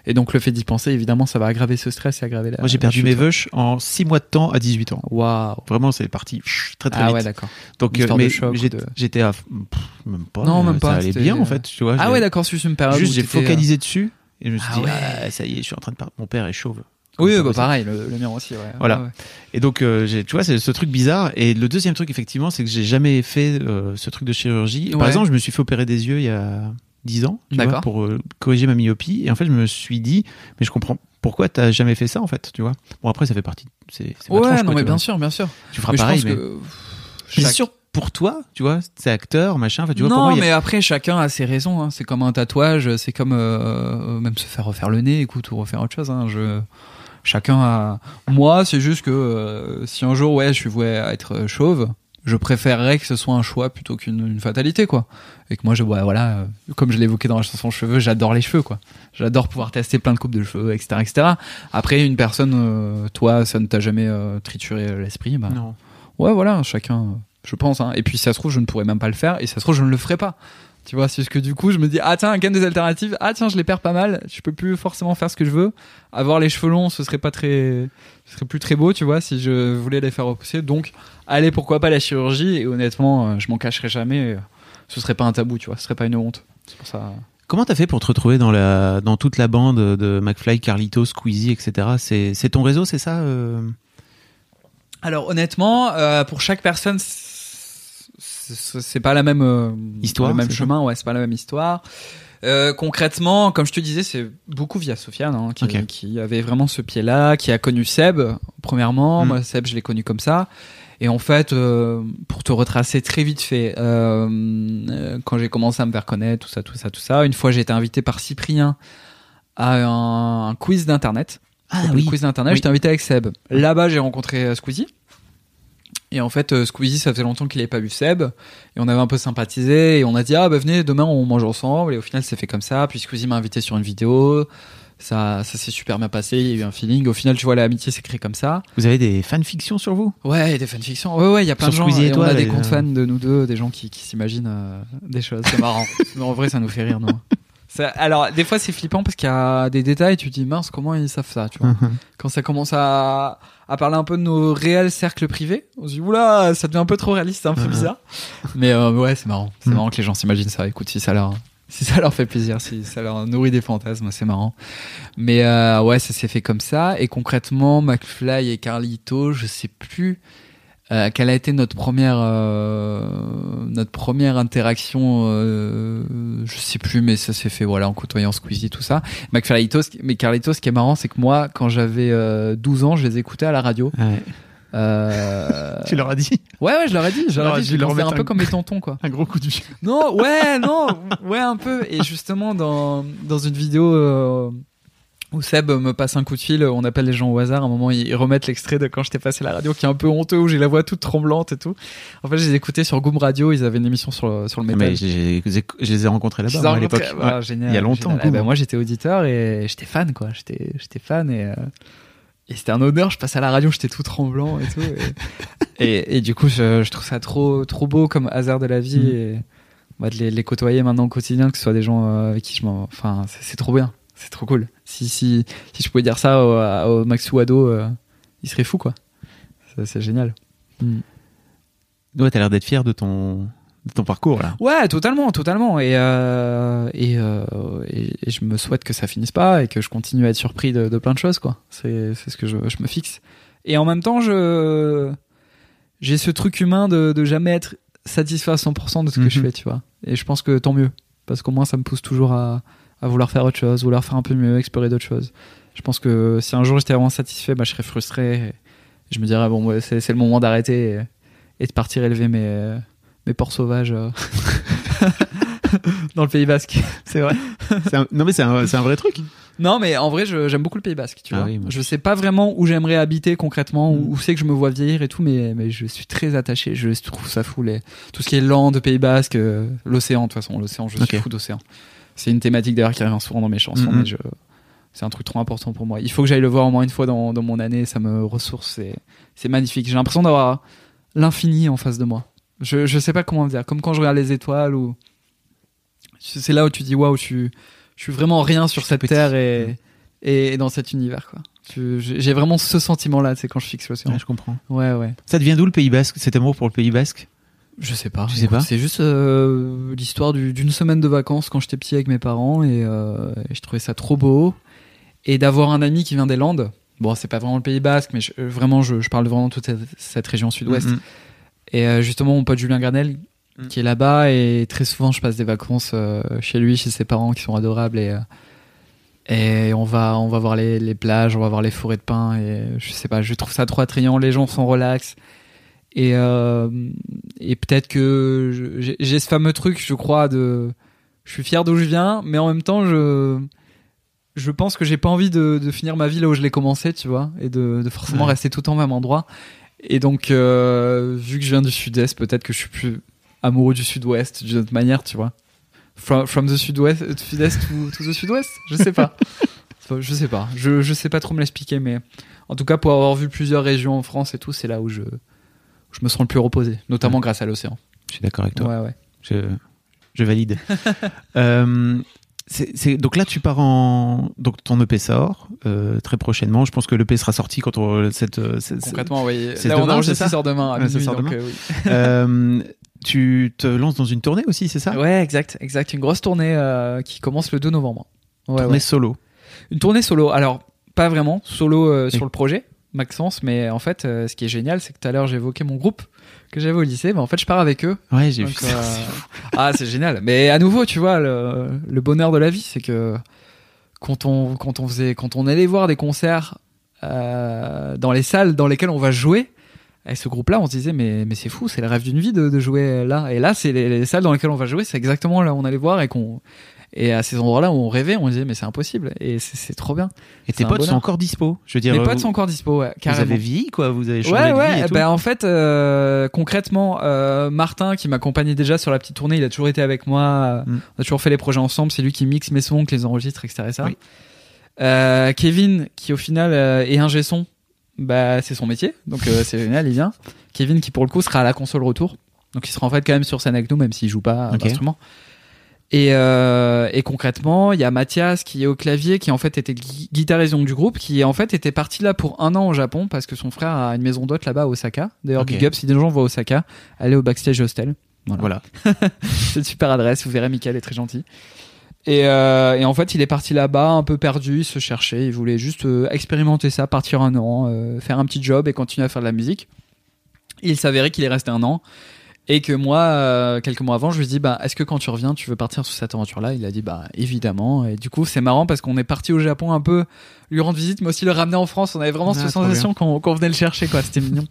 Et donc, le fait d'y penser, évidemment, ça va aggraver ce stress et aggraver la. Moi j'ai perdu mes veuches en six mois de temps à 18 ans. Waouh. Vraiment c'est parti pff, très très Ah vite. ouais, d'accord. Donc euh, mais j'étais de- j'étais à pff, même pas. Non, même pas, Ça allait bien en fait, tu vois. Ah ouais, d'accord, c'est une période Juste j'ai t'étais, euh, focalisé dessus et je me suis Ah dit ouais. ah, ça y est, je suis en train de. Mon père est chauve. Oui, bah pareil, le, le mien aussi, ouais. Voilà. Ouais. Et donc, euh, tu vois, c'est ce truc bizarre. Et le deuxième truc, effectivement, c'est que j'ai jamais fait euh, ce truc de chirurgie. Par exemple, je me suis fait opérer des yeux il y a 10 ans, tu vois, pour euh, corriger ma myopie. Et en fait, je me suis dit, mais je comprends pourquoi t'as jamais fait ça, en fait, tu vois. Bon, après, ça fait partie. C'est Ouais, non, quoi, mais bien vois. sûr, bien sûr. Tu feras Mais je pareil, pense mais. que. Sûr, pour toi, tu vois, c'est acteur, machin. Enfin, tu vois, non, pour moi, a- mais après, chacun a ses raisons. hein. C'est comme un tatouage, c'est comme euh, même se faire refaire le nez, écoute, ou refaire autre chose. hein. Je... Chacun a. Moi, c'est juste que euh, si un jour, ouais, je suis voué à être chauve, je préférerais que ce soit un choix plutôt qu'une une fatalité, quoi. Et que moi, je, ouais, voilà, euh, comme je évoqué dans la chanson Cheveux, j'adore les cheveux, quoi. J'adore pouvoir tester plein de coupes de cheveux, etc., etc. Après, une personne, euh, toi, ça ne t'a jamais trituré l'esprit, bah, Non. Ouais, voilà, chacun, je pense. Hein. Et puis, si ça se trouve, je ne pourrais même pas le faire. Et si ça se trouve, je ne le ferai pas. Tu vois, c'est juste que du coup, je me dis, ah tiens, gamme des alternatives. Ah tiens, je les perds pas mal. Je peux plus forcément faire ce que je veux. Avoir les cheveux longs, ce serait pas très, ce serait plus très beau, tu vois, si je voulais les faire repousser. Donc, allez, pourquoi pas la chirurgie? Et honnêtement, euh, je m'en cacherai jamais. Ce serait pas un tabou, tu vois. Ce serait pas une honte. C'est pour ça. Comment t'as fait pour te retrouver dans la dans toute la bande de McFly, Carlito, Squeezie, etc. C'est c'est ton réseau, c'est ça euh? Alors honnêtement, euh, pour chaque personne, c'est pas la même euh, Histoire, le même ça chemin, ouais, c'est pas la même histoire. Euh, concrètement, comme je te disais, c'est beaucoup via Sofiane hein, qui, qui avait vraiment ce pied-là, qui a connu Seb premièrement. Mm. Moi, Seb, je l'ai connu comme ça. Et en fait, euh, pour te retracer très vite fait, euh, euh, quand j'ai commencé à me faire connaître, tout ça, tout ça, tout ça, une fois j'ai été invité par Cyprien à un, un quiz d'internet. Ah Le quiz d'internet, Oui. j'étais invité avec Seb. Là-bas, j'ai rencontré euh, Squeezie. Et en fait, euh, Squeezie, ça faisait longtemps qu'il n'avait pas vu Seb. Et on avait un peu sympathisé. Et on a dit, ah, bah venez, demain, on mange ensemble. Et au final, c'est fait comme ça. Puis Squeezie m'a invité sur une vidéo. Ça, ça s'est super bien passé. Il y a eu un feeling. Au final, tu vois, l'amitié s'est créée comme ça. Vous avez des fanfictions sur vous? Ouais, des fanfictions. Ouais, ouais, il y a plein Sur de gens. Squeezie et et toi, on a des comptes fans de nous deux, des gens qui, qui s'imaginent euh, des choses. C'est marrant. Mais en vrai, ça nous fait rire, nous. Ça- alors, des fois, c'est flippant parce qu'il y a des détails. Tu te dis, mince, comment ils savent ça, tu vois quand ça commence à, à parler un peu de nos réels cercles privés, on se dit oula, ça devient un peu trop réaliste, c'est un peu bizarre. Mais euh, ouais, c'est marrant. C'est Mhm. marrant que les gens s'imaginent ça. Écoute, si ça leur si ça leur fait plaisir, si ça leur nourrit des fantasmes, c'est marrant. Mais euh, ouais, ça s'est fait comme ça. Et concrètement, McFly et Carlito, je sais plus euh, quelle a été notre première euh, notre première interaction. Euh, je sais plus, mais ça s'est fait voilà en côtoyant Squeezie tout ça. Qui- mais Carlito, ce qui est marrant, c'est que moi, quand j'avais euh, 12 ans, je les écoutais à la radio. Ouais. Euh... Tu leur as dit? Ouais, ouais, je leur ai dit. Je leur ai dit, je leur un peu un- comme mes tontons, quoi. un gros coup de vieux. Non, ouais, non, ouais, un peu. Et justement, dans, dans une vidéo euh, où Seb me passe un coup de fil, on appelle les gens au hasard. À un moment, ils remettent l'extrait de quand j'étais passé à la radio, qui est un peu honteux, où j'ai la voix toute tremblante et tout. En fait, je les écoutais sur Goom Radio. Ils avaient une émission sur le, sur le métal. Mais je les ai rencontrés Je là-bas à l'époque. bah, Ouais. génial, Il y a longtemps, génial. Eh ben, moi, j'étais auditeur et j'étais fan, quoi. J'étais, j'étais fan et, euh, et c'était un honneur. Je passe à la radio, j'étais tout tremblant et tout. Et, et, et du coup, je, je trouve ça trop, trop beau comme hasard de la vie Mhm. et bah, de les, les côtoyer maintenant au quotidien, que ce soit des gens euh, avec qui je m'en, enfin, c'est trop bien. C'est trop cool. Si, si, si je pouvais dire ça au, au Max Wado, euh, il serait fou, quoi. C'est génial. Ouais, t'as l'air d'être fier de ton, de ton parcours là. Ouais, totalement, totalement. Et, euh, et, euh, et, et je me souhaite que ça finisse pas et que je continue à être surpris de, de plein de choses, quoi. C'est, c'est ce que je, je me fixe. Et en même temps, je, j'ai ce truc humain de, de jamais être satisfait à 100% de ce que Mhm. je fais, tu vois. Et je pense que tant mieux. Parce qu'au moins, ça me pousse toujours à, à vouloir faire autre chose, vouloir faire un peu mieux, explorer d'autres choses. Je pense que si un jour j'étais vraiment satisfait, bah, je serais frustré. Et je me dirais, bon, ouais, c'est, le moment d'arrêter et, et de partir élever mes, mes porcs sauvages euh, dans le Pays Basque. C'est vrai. Un- Non mais c'est un, c'est un vrai truc. Non, mais en vrai, j'aime beaucoup le Pays Basque. Tu Ah vois. oui, moi je sais pas vraiment où j'aimerais habiter concrètement, Mm. où, c'est que je me vois vieillir et tout, mais, mais je suis très attaché. Je trouve ça fou. Les... Tout ce qui est land, Pays Basque, euh, l'océan, de toute façon, l'océan, je suis Ok. fou d'océan. C'est une thématique d'ailleurs qui revient souvent dans mes chansons, Mhm. mais c'est un truc trop important pour moi. Il faut que j'aille le voir au moins une fois dans, dans mon année, ça me ressource. C'est magnifique. J'ai l'impression d'avoir l'infini en face de moi. Je, je sais pas comment dire, comme quand je regarde les étoiles ou. C'est là où tu dis waouh, je suis, je suis vraiment rien sur cette petit. terre et, et dans cet univers quoi. J'ai j'ai vraiment ce sentiment-là, c'est quand je fixe l'océan. Ouais, je comprends. Ouais, ouais. Ça devient d'où le Pays Basque Cet amour pour le Pays Basque? Je sais pas. Tu sais pas C'est juste euh, l'histoire du- d'une semaine de vacances quand j'étais petit avec mes parents et, euh, et je trouvais ça trop beau. Et d'avoir un ami qui vient des Landes. Bon, c'est pas vraiment le Pays Basque, mais je- euh, vraiment, je, je parle de vraiment toute cette, cette région sud-ouest. Mhm. Et euh, justement, mon pote Julien Granel, Mm. qui est là-bas, et très souvent, je passe des vacances chez lui, chez ses parents, qui sont adorables. Et, et on va, on va voir les, les plages, on va voir les forêts de pins. Et je sais pas, je trouve ça trop attrayant. Les gens sont relax. Et, euh, et peut-être que j'ai ce fameux truc, je crois, de. Je suis fier d'où je viens, mais en même temps, je. Je pense que j'ai pas envie de, de finir ma vie là où je l'ai commencé, tu vois, et de, de forcément Ouais. rester tout le temps au même endroit. Et donc, euh, vu que je viens du sud-est, peut-être que je suis plus amoureux du sud-ouest d'une autre manière, tu vois. From, from the sud-ouest, euh, sud-est to, to the sud-ouest Je sais pas. je sais pas. Je, je sais pas trop me l'expliquer, mais en tout cas, pour avoir vu plusieurs régions en France et tout, c'est là où je, je me sens le plus reposé, notamment Ouais. grâce à l'océan. Je suis d'accord avec toi. Ouais, ouais. Je, je valide. Euh, donc là, tu pars en. Donc ton EP sort euh, très prochainement. Je pense que l'EP sera sorti quand on. Cette, euh, cette- Concrètement, oui. c'est Là, on demain, enregistre, c'est ça sort demain à ça sort donc, demain. euh, oui. Tu te lances dans une tournée aussi, c'est ça? Ouais, exact, exact. Une grosse tournée qui commence le 2 novembre. Ouais, Tournée solo. Une tournée solo. Alors, pas vraiment solo euh, sur le projet, Maxence, mais en fait, euh, ce qui est génial, c'est que tout à l'heure, j'évoquais mon groupe que j'avais au lycée. Mais en fait, je pars avec eux. Ouais, j'ai vu ça. euh, ah, c'est génial. Mais à nouveau, tu vois, le, le bonheur de la vie, c'est que quand on, quand on faisait, quand on allait voir des concerts euh, dans les salles dans lesquelles on va jouer, avec ce groupe-là, on se disait, mais, mais c'est fou, c'est le rêve d'une vie de, de jouer là. Et là, c'est les, les salles dans lesquelles on va jouer, c'est exactement là où on allait voir et qu'on. Et à ces endroits-là où on rêvait, on disait, mais c'est impossible. Et c'est trop bien. Et tes un potes sont encore dispo. Je veux dire, Mes euh, potes vous, sont encore dispo, ouais, vous carrément. avez vieilli, quoi. Vous avez changé Ouais, de vie ouais. et tout. Ben, en fait, euh, concrètement, euh, Martin, qui m'accompagnait déjà sur la petite tournée, il a toujours été avec moi. Mm. On a toujours fait les projets ensemble. C'est lui qui mixe mes sons, qui les enregistre, etc. et ça. Oui. Euh, Kevin, qui au final euh, est ingé son, bah, c'est son métier. Donc, euh, c'est génial, il vient. Kevin, qui pour le coup sera à la console retour. Donc, il sera en fait quand même sur scène avec nous, même s'il joue pas Ok. d'instrument. Et, euh, et concrètement, il y a Mathias qui est au clavier, qui en fait était gui- guitariste donc, du groupe, qui en fait était parti là pour un an au Japon parce que son frère a une maison d'hôte là-bas à Osaka. D'ailleurs, big up si des gens vont à Osaka, allez au Backstage Hostel. Voilà. C'est une super adresse, vous verrez, Michael est très gentil. Et, euh, et en fait, il est parti là-bas un peu perdu, il se cherchait, il voulait juste euh, expérimenter ça, partir un an, euh, faire un petit job et continuer à faire de la musique. Il s'avérait qu'il est resté un an et que moi, euh, quelques mois avant, je lui ai dit, bah, est-ce que quand tu reviens, tu veux partir sur cette aventure-là? Il a dit, bah, évidemment. Et du coup, c'est marrant parce qu'on est parti au Japon un peu lui rendre visite, mais aussi le ramener en France. On avait vraiment Ah, cette trop sensation qu'on venait le chercher, quoi. C'était mignon.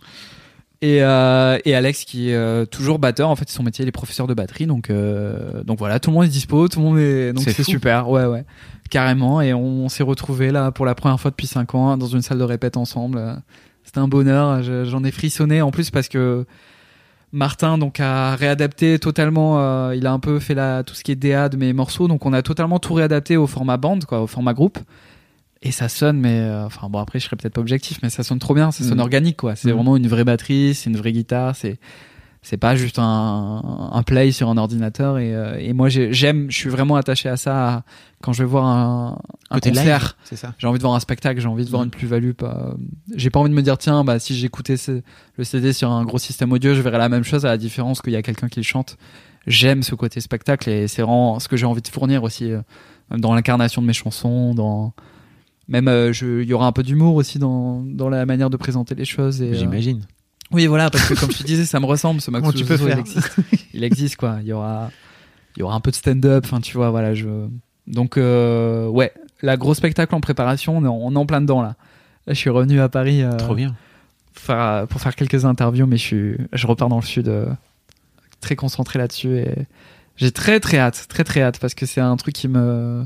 Et, euh, et Alex qui est euh, toujours batteur, en fait, son métier, il est professeur de batterie, donc euh, donc voilà, tout le monde est dispo, tout le monde est donc C'est super, ouais ouais, carrément. Et on, s'est retrouvés là pour la première fois depuis 5 ans dans une salle de répète ensemble. C'était un bonheur, je- j'en ai frissonné en plus parce que Martin donc a réadapté totalement, euh, il a un peu fait la tout ce qui est DA de mes morceaux, donc on a totalement tout réadapté au format bande, quoi, au format groupe. Et ça sonne, mais euh, enfin bon après je serais peut-être pas objectif, mais ça sonne trop bien, ça sonne Mm. organique quoi. C'est Mm. vraiment une vraie batterie, c'est une vraie guitare, c'est c'est pas juste un, un play sur un ordinateur et, euh, et moi j'ai- j'aime, je suis vraiment attaché à ça à- quand je vais voir un, un concert. J'ai envie de voir un spectacle, j'ai envie de voir Mm. une plus-value. Pas... J'ai pas envie de me dire, tiens, bah, si j'écoutais le CD sur un gros système audio, je verrais la même chose à la différence qu'il y a quelqu'un qui le chante. J'aime ce côté spectacle et c'est vraiment ce que j'ai envie de fournir aussi euh, dans l'incarnation de mes chansons, dans même euh, il y aura un peu d'humour aussi dans, dans la manière de présenter les choses. Euh, J'imagine. Oui, voilà, parce que comme je te disais, ça me ressemble. Ce Max Comment tu peux Philosophe, faire il existe. Il existe, quoi. Il y aura, il y aura un peu de stand-up. Enfin, tu vois, voilà. Je... Donc, euh, ouais, la gros spectacle en préparation, on est en, on est en plein dedans là. Là, je suis revenu à Paris euh, Trop bien. faire- pour faire quelques interviews, mais je suis, je repars dans le sud, euh, très concentré là-dessus et J'ai très très hâte, très très hâte parce que c'est un truc qui me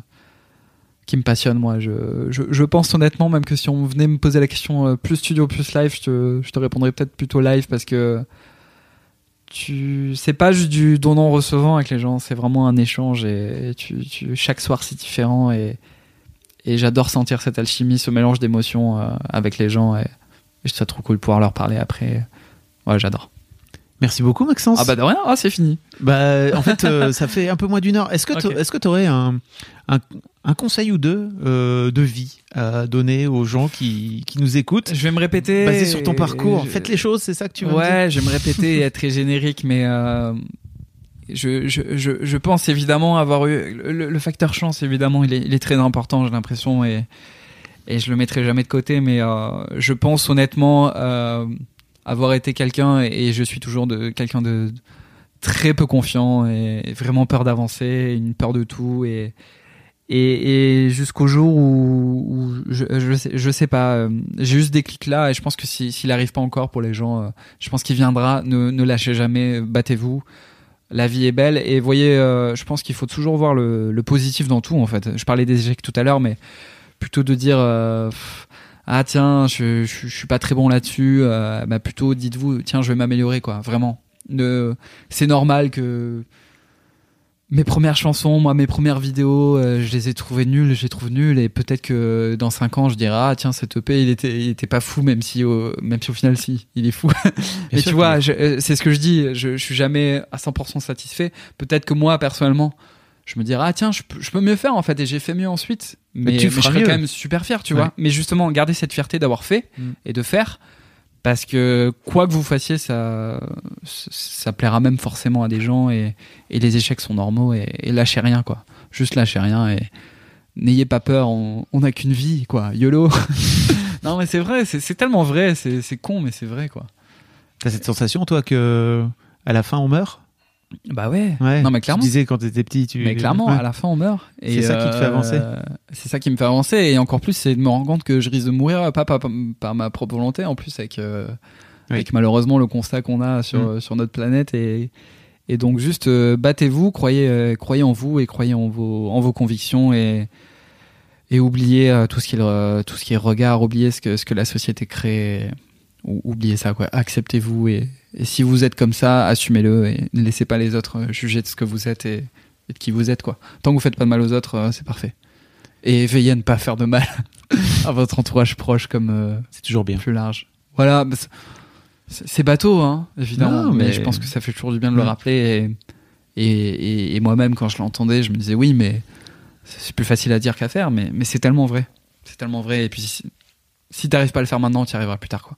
qui me passionne moi. Je, je, pense honnêtement même que si on venait me poser la question euh, plus studio plus live, je te, je te répondrais peut-être plutôt live parce que tu c'est pas juste du donnant recevant avec les gens, c'est vraiment un échange et, tu, tu chaque soir c'est différent et et j'adore sentir cette alchimie, ce mélange d'émotions euh, avec les gens et, je trouve trop cool de pouvoir leur parler après. Ouais, j'adore. Merci beaucoup, Maxence. Ah bah de rien, ah, c'est fini. Bah, en fait, euh, ça fait un peu moins d'une heure. Est-ce que Ok. tu est-ce que tu aurais un, un, un conseil ou deux euh, de vie à donner aux gens qui, qui nous écoutent Je vais me répéter. Basé sur ton parcours. Je- Faites les choses, c'est ça que tu veux me dire Ouais, je vais me répéter et être très générique, mais euh, je, je, je, pense évidemment avoir eu le, le facteur chance. Évidemment, il est, il est très important, j'ai l'impression, et et je le mettrai jamais de côté. Mais je pense honnêtement avoir été quelqu'un et je suis toujours de quelqu'un de très peu confiant et vraiment peur d'avancer, une peur de tout et et, jusqu'au jour où, je, je sais pas euh, j'ai juste des clics là et je pense que si- s'il arrive pas encore pour les gens euh, je pense qu'il viendra. Ne, ne lâchez jamais battez-vous. La vie est belle et voyez euh, je pense qu'il faut toujours voir le, positif dans tout en fait. Je parlais des échecs tout à l'heure mais plutôt de dire euh, ah tiens je, je, je suis pas très bon là-dessus euh, bah plutôt dites-vous tiens je vais m'améliorer quoi vraiment ne c'est normal que mes premières chansons, moi, mes premières vidéos, euh, je les ai trouvées nulles, je les trouve nulles, et peut-être que dans 5 ans, je dirai, ah, tiens, cet EP, il était, il était pas fou, même si, au, même si au final, si, il est fou. Mais tu vois, euh, c'est ce que je dis, je, je suis jamais à 100% satisfait. Peut-être que moi, personnellement, je me dirais, ah, tiens, je, peux- je peux mieux faire, en fait, et j'ai fait mieux ensuite. Mais, Mais tu mais je serais mieux. quand même super fier, tu Ouais. vois. Mais justement, garder cette fierté d'avoir fait Mm. et de faire, parce que quoi que vous fassiez, ça, ça plaira même forcément à des gens et, et les échecs sont normaux et, et lâchez rien quoi. Juste lâchez rien et n'ayez pas peur. On n'a qu'une vie quoi. YOLO. non mais c'est vrai, c'est c'est tellement vrai. C'est c'est con mais c'est vrai quoi. T'as cette sensation, toi, que à la fin on meurt? Bah ouais. Ouais. Non mais Tu clairement. disais quand t'étais petit, tu. Mais clairement, Ouais. à la fin, on meurt. C'est ça qui te fait avancer. euh, C'est ça qui me fait avancer. Et encore plus, c'est de me rendre compte que je risque de mourir, pas par, par ma propre volonté, en plus, avec, euh, Oui. avec malheureusement le constat qu'on a sur, Mm. sur notre planète. Et, et donc, juste euh, battez-vous, croyez, euh, croyez en vous et croyez en vos, en vos convictions et, et oubliez euh, tout, ce qui est, tout ce qui est regard, oubliez ce que, ce que la société crée. Ou- Oubliez ça, quoi. Acceptez-vous et, et si vous êtes comme ça, assumez-le et ne laissez pas les autres euh, juger de ce que vous êtes et, et de qui vous êtes, quoi. Tant que vous faites pas de mal aux autres, euh, c'est parfait. Et veillez à ne pas faire de mal à votre entourage proche comme euh, C'est toujours bien. plus large. Voilà, bah, c'est- bateau, hein, évidemment, Non, mais... mais- je pense que ça fait toujours du bien de le rappeler. Et, et, moi-même, quand je l'entendais, je me disais oui, mais c'est plus facile à dire qu'à faire, mais, mais c'est tellement vrai. C'est tellement vrai. Et puis, si, si t'arrives pas à le faire maintenant, tu y arriveras plus tard, quoi.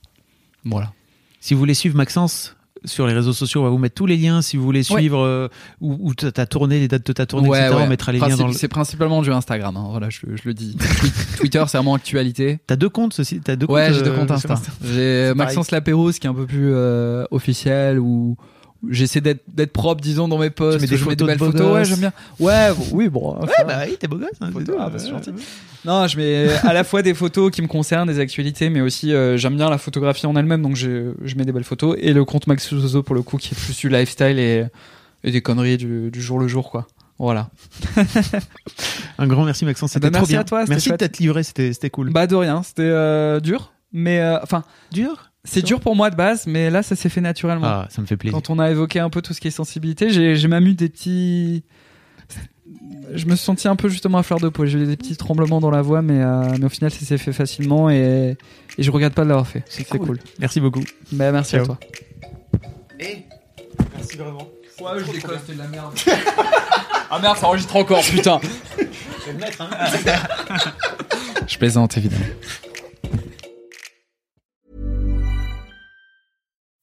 Voilà. Si vous voulez suivre Maxence sur les réseaux sociaux, on va vous mettre tous les liens. Si vous voulez Ouais. suivre euh, où, où t'as t'as tourné, les dates de ta tournée, Ouais, etc., ouais. on mettra les liens dans le. C'est principalement du Instagram, hein, voilà, je, je le dis. Twi- Twitter, c'est vraiment actualité. T'as deux comptes, ceci T'as deux Ouais, comptes j'ai deux euh, comptes sur Insta. J'ai Maxence Lapérouse qui est un peu plus euh, officiel ou j'essaie d'être d'être propre disons dans mes posts. Mets des je mets photos de belles photos. Ouais, j'aime bien. Ouais, oui, bon. Ouais, bah oui, t'es beau gosse. hein, Photo, c'est tout. ah, bah, c'est Euh, gentil. Non, je mets à la fois des photos qui me concernent, des actualités, mais aussi euh, j'aime bien la photographie en elle-même, donc je, je mets des belles photos. Et le compte Max Zozo pour le coup qui est plus du lifestyle et, et des conneries du, du jour le jour, quoi. Voilà. Un grand merci Maxence, c'était Bah, trop merci bien. à toi, merci de chouette. t'être livré, c'était c'était cool. Bah de rien, c'était euh, dur, mais euh, enfin Dur? C'est dur pour moi de base, mais là ça s'est fait naturellement. Ah, ça me fait plaisir. Quand on a évoqué un peu tout ce qui est sensibilité, j'ai même eu des petits. Je me suis senti un peu justement à fleur de peau. J'ai eu des petits tremblements dans la voix, mais, euh, mais au final, ça s'est fait facilement et, et je regrette pas de l'avoir fait. C'est cool. Merci beaucoup. Bah, merci Ciao. à toi. Merci vraiment. Ouais, je déconne, c'était de la merde. ah merde, ça enregistre encore, putain. je plaisante évidemment.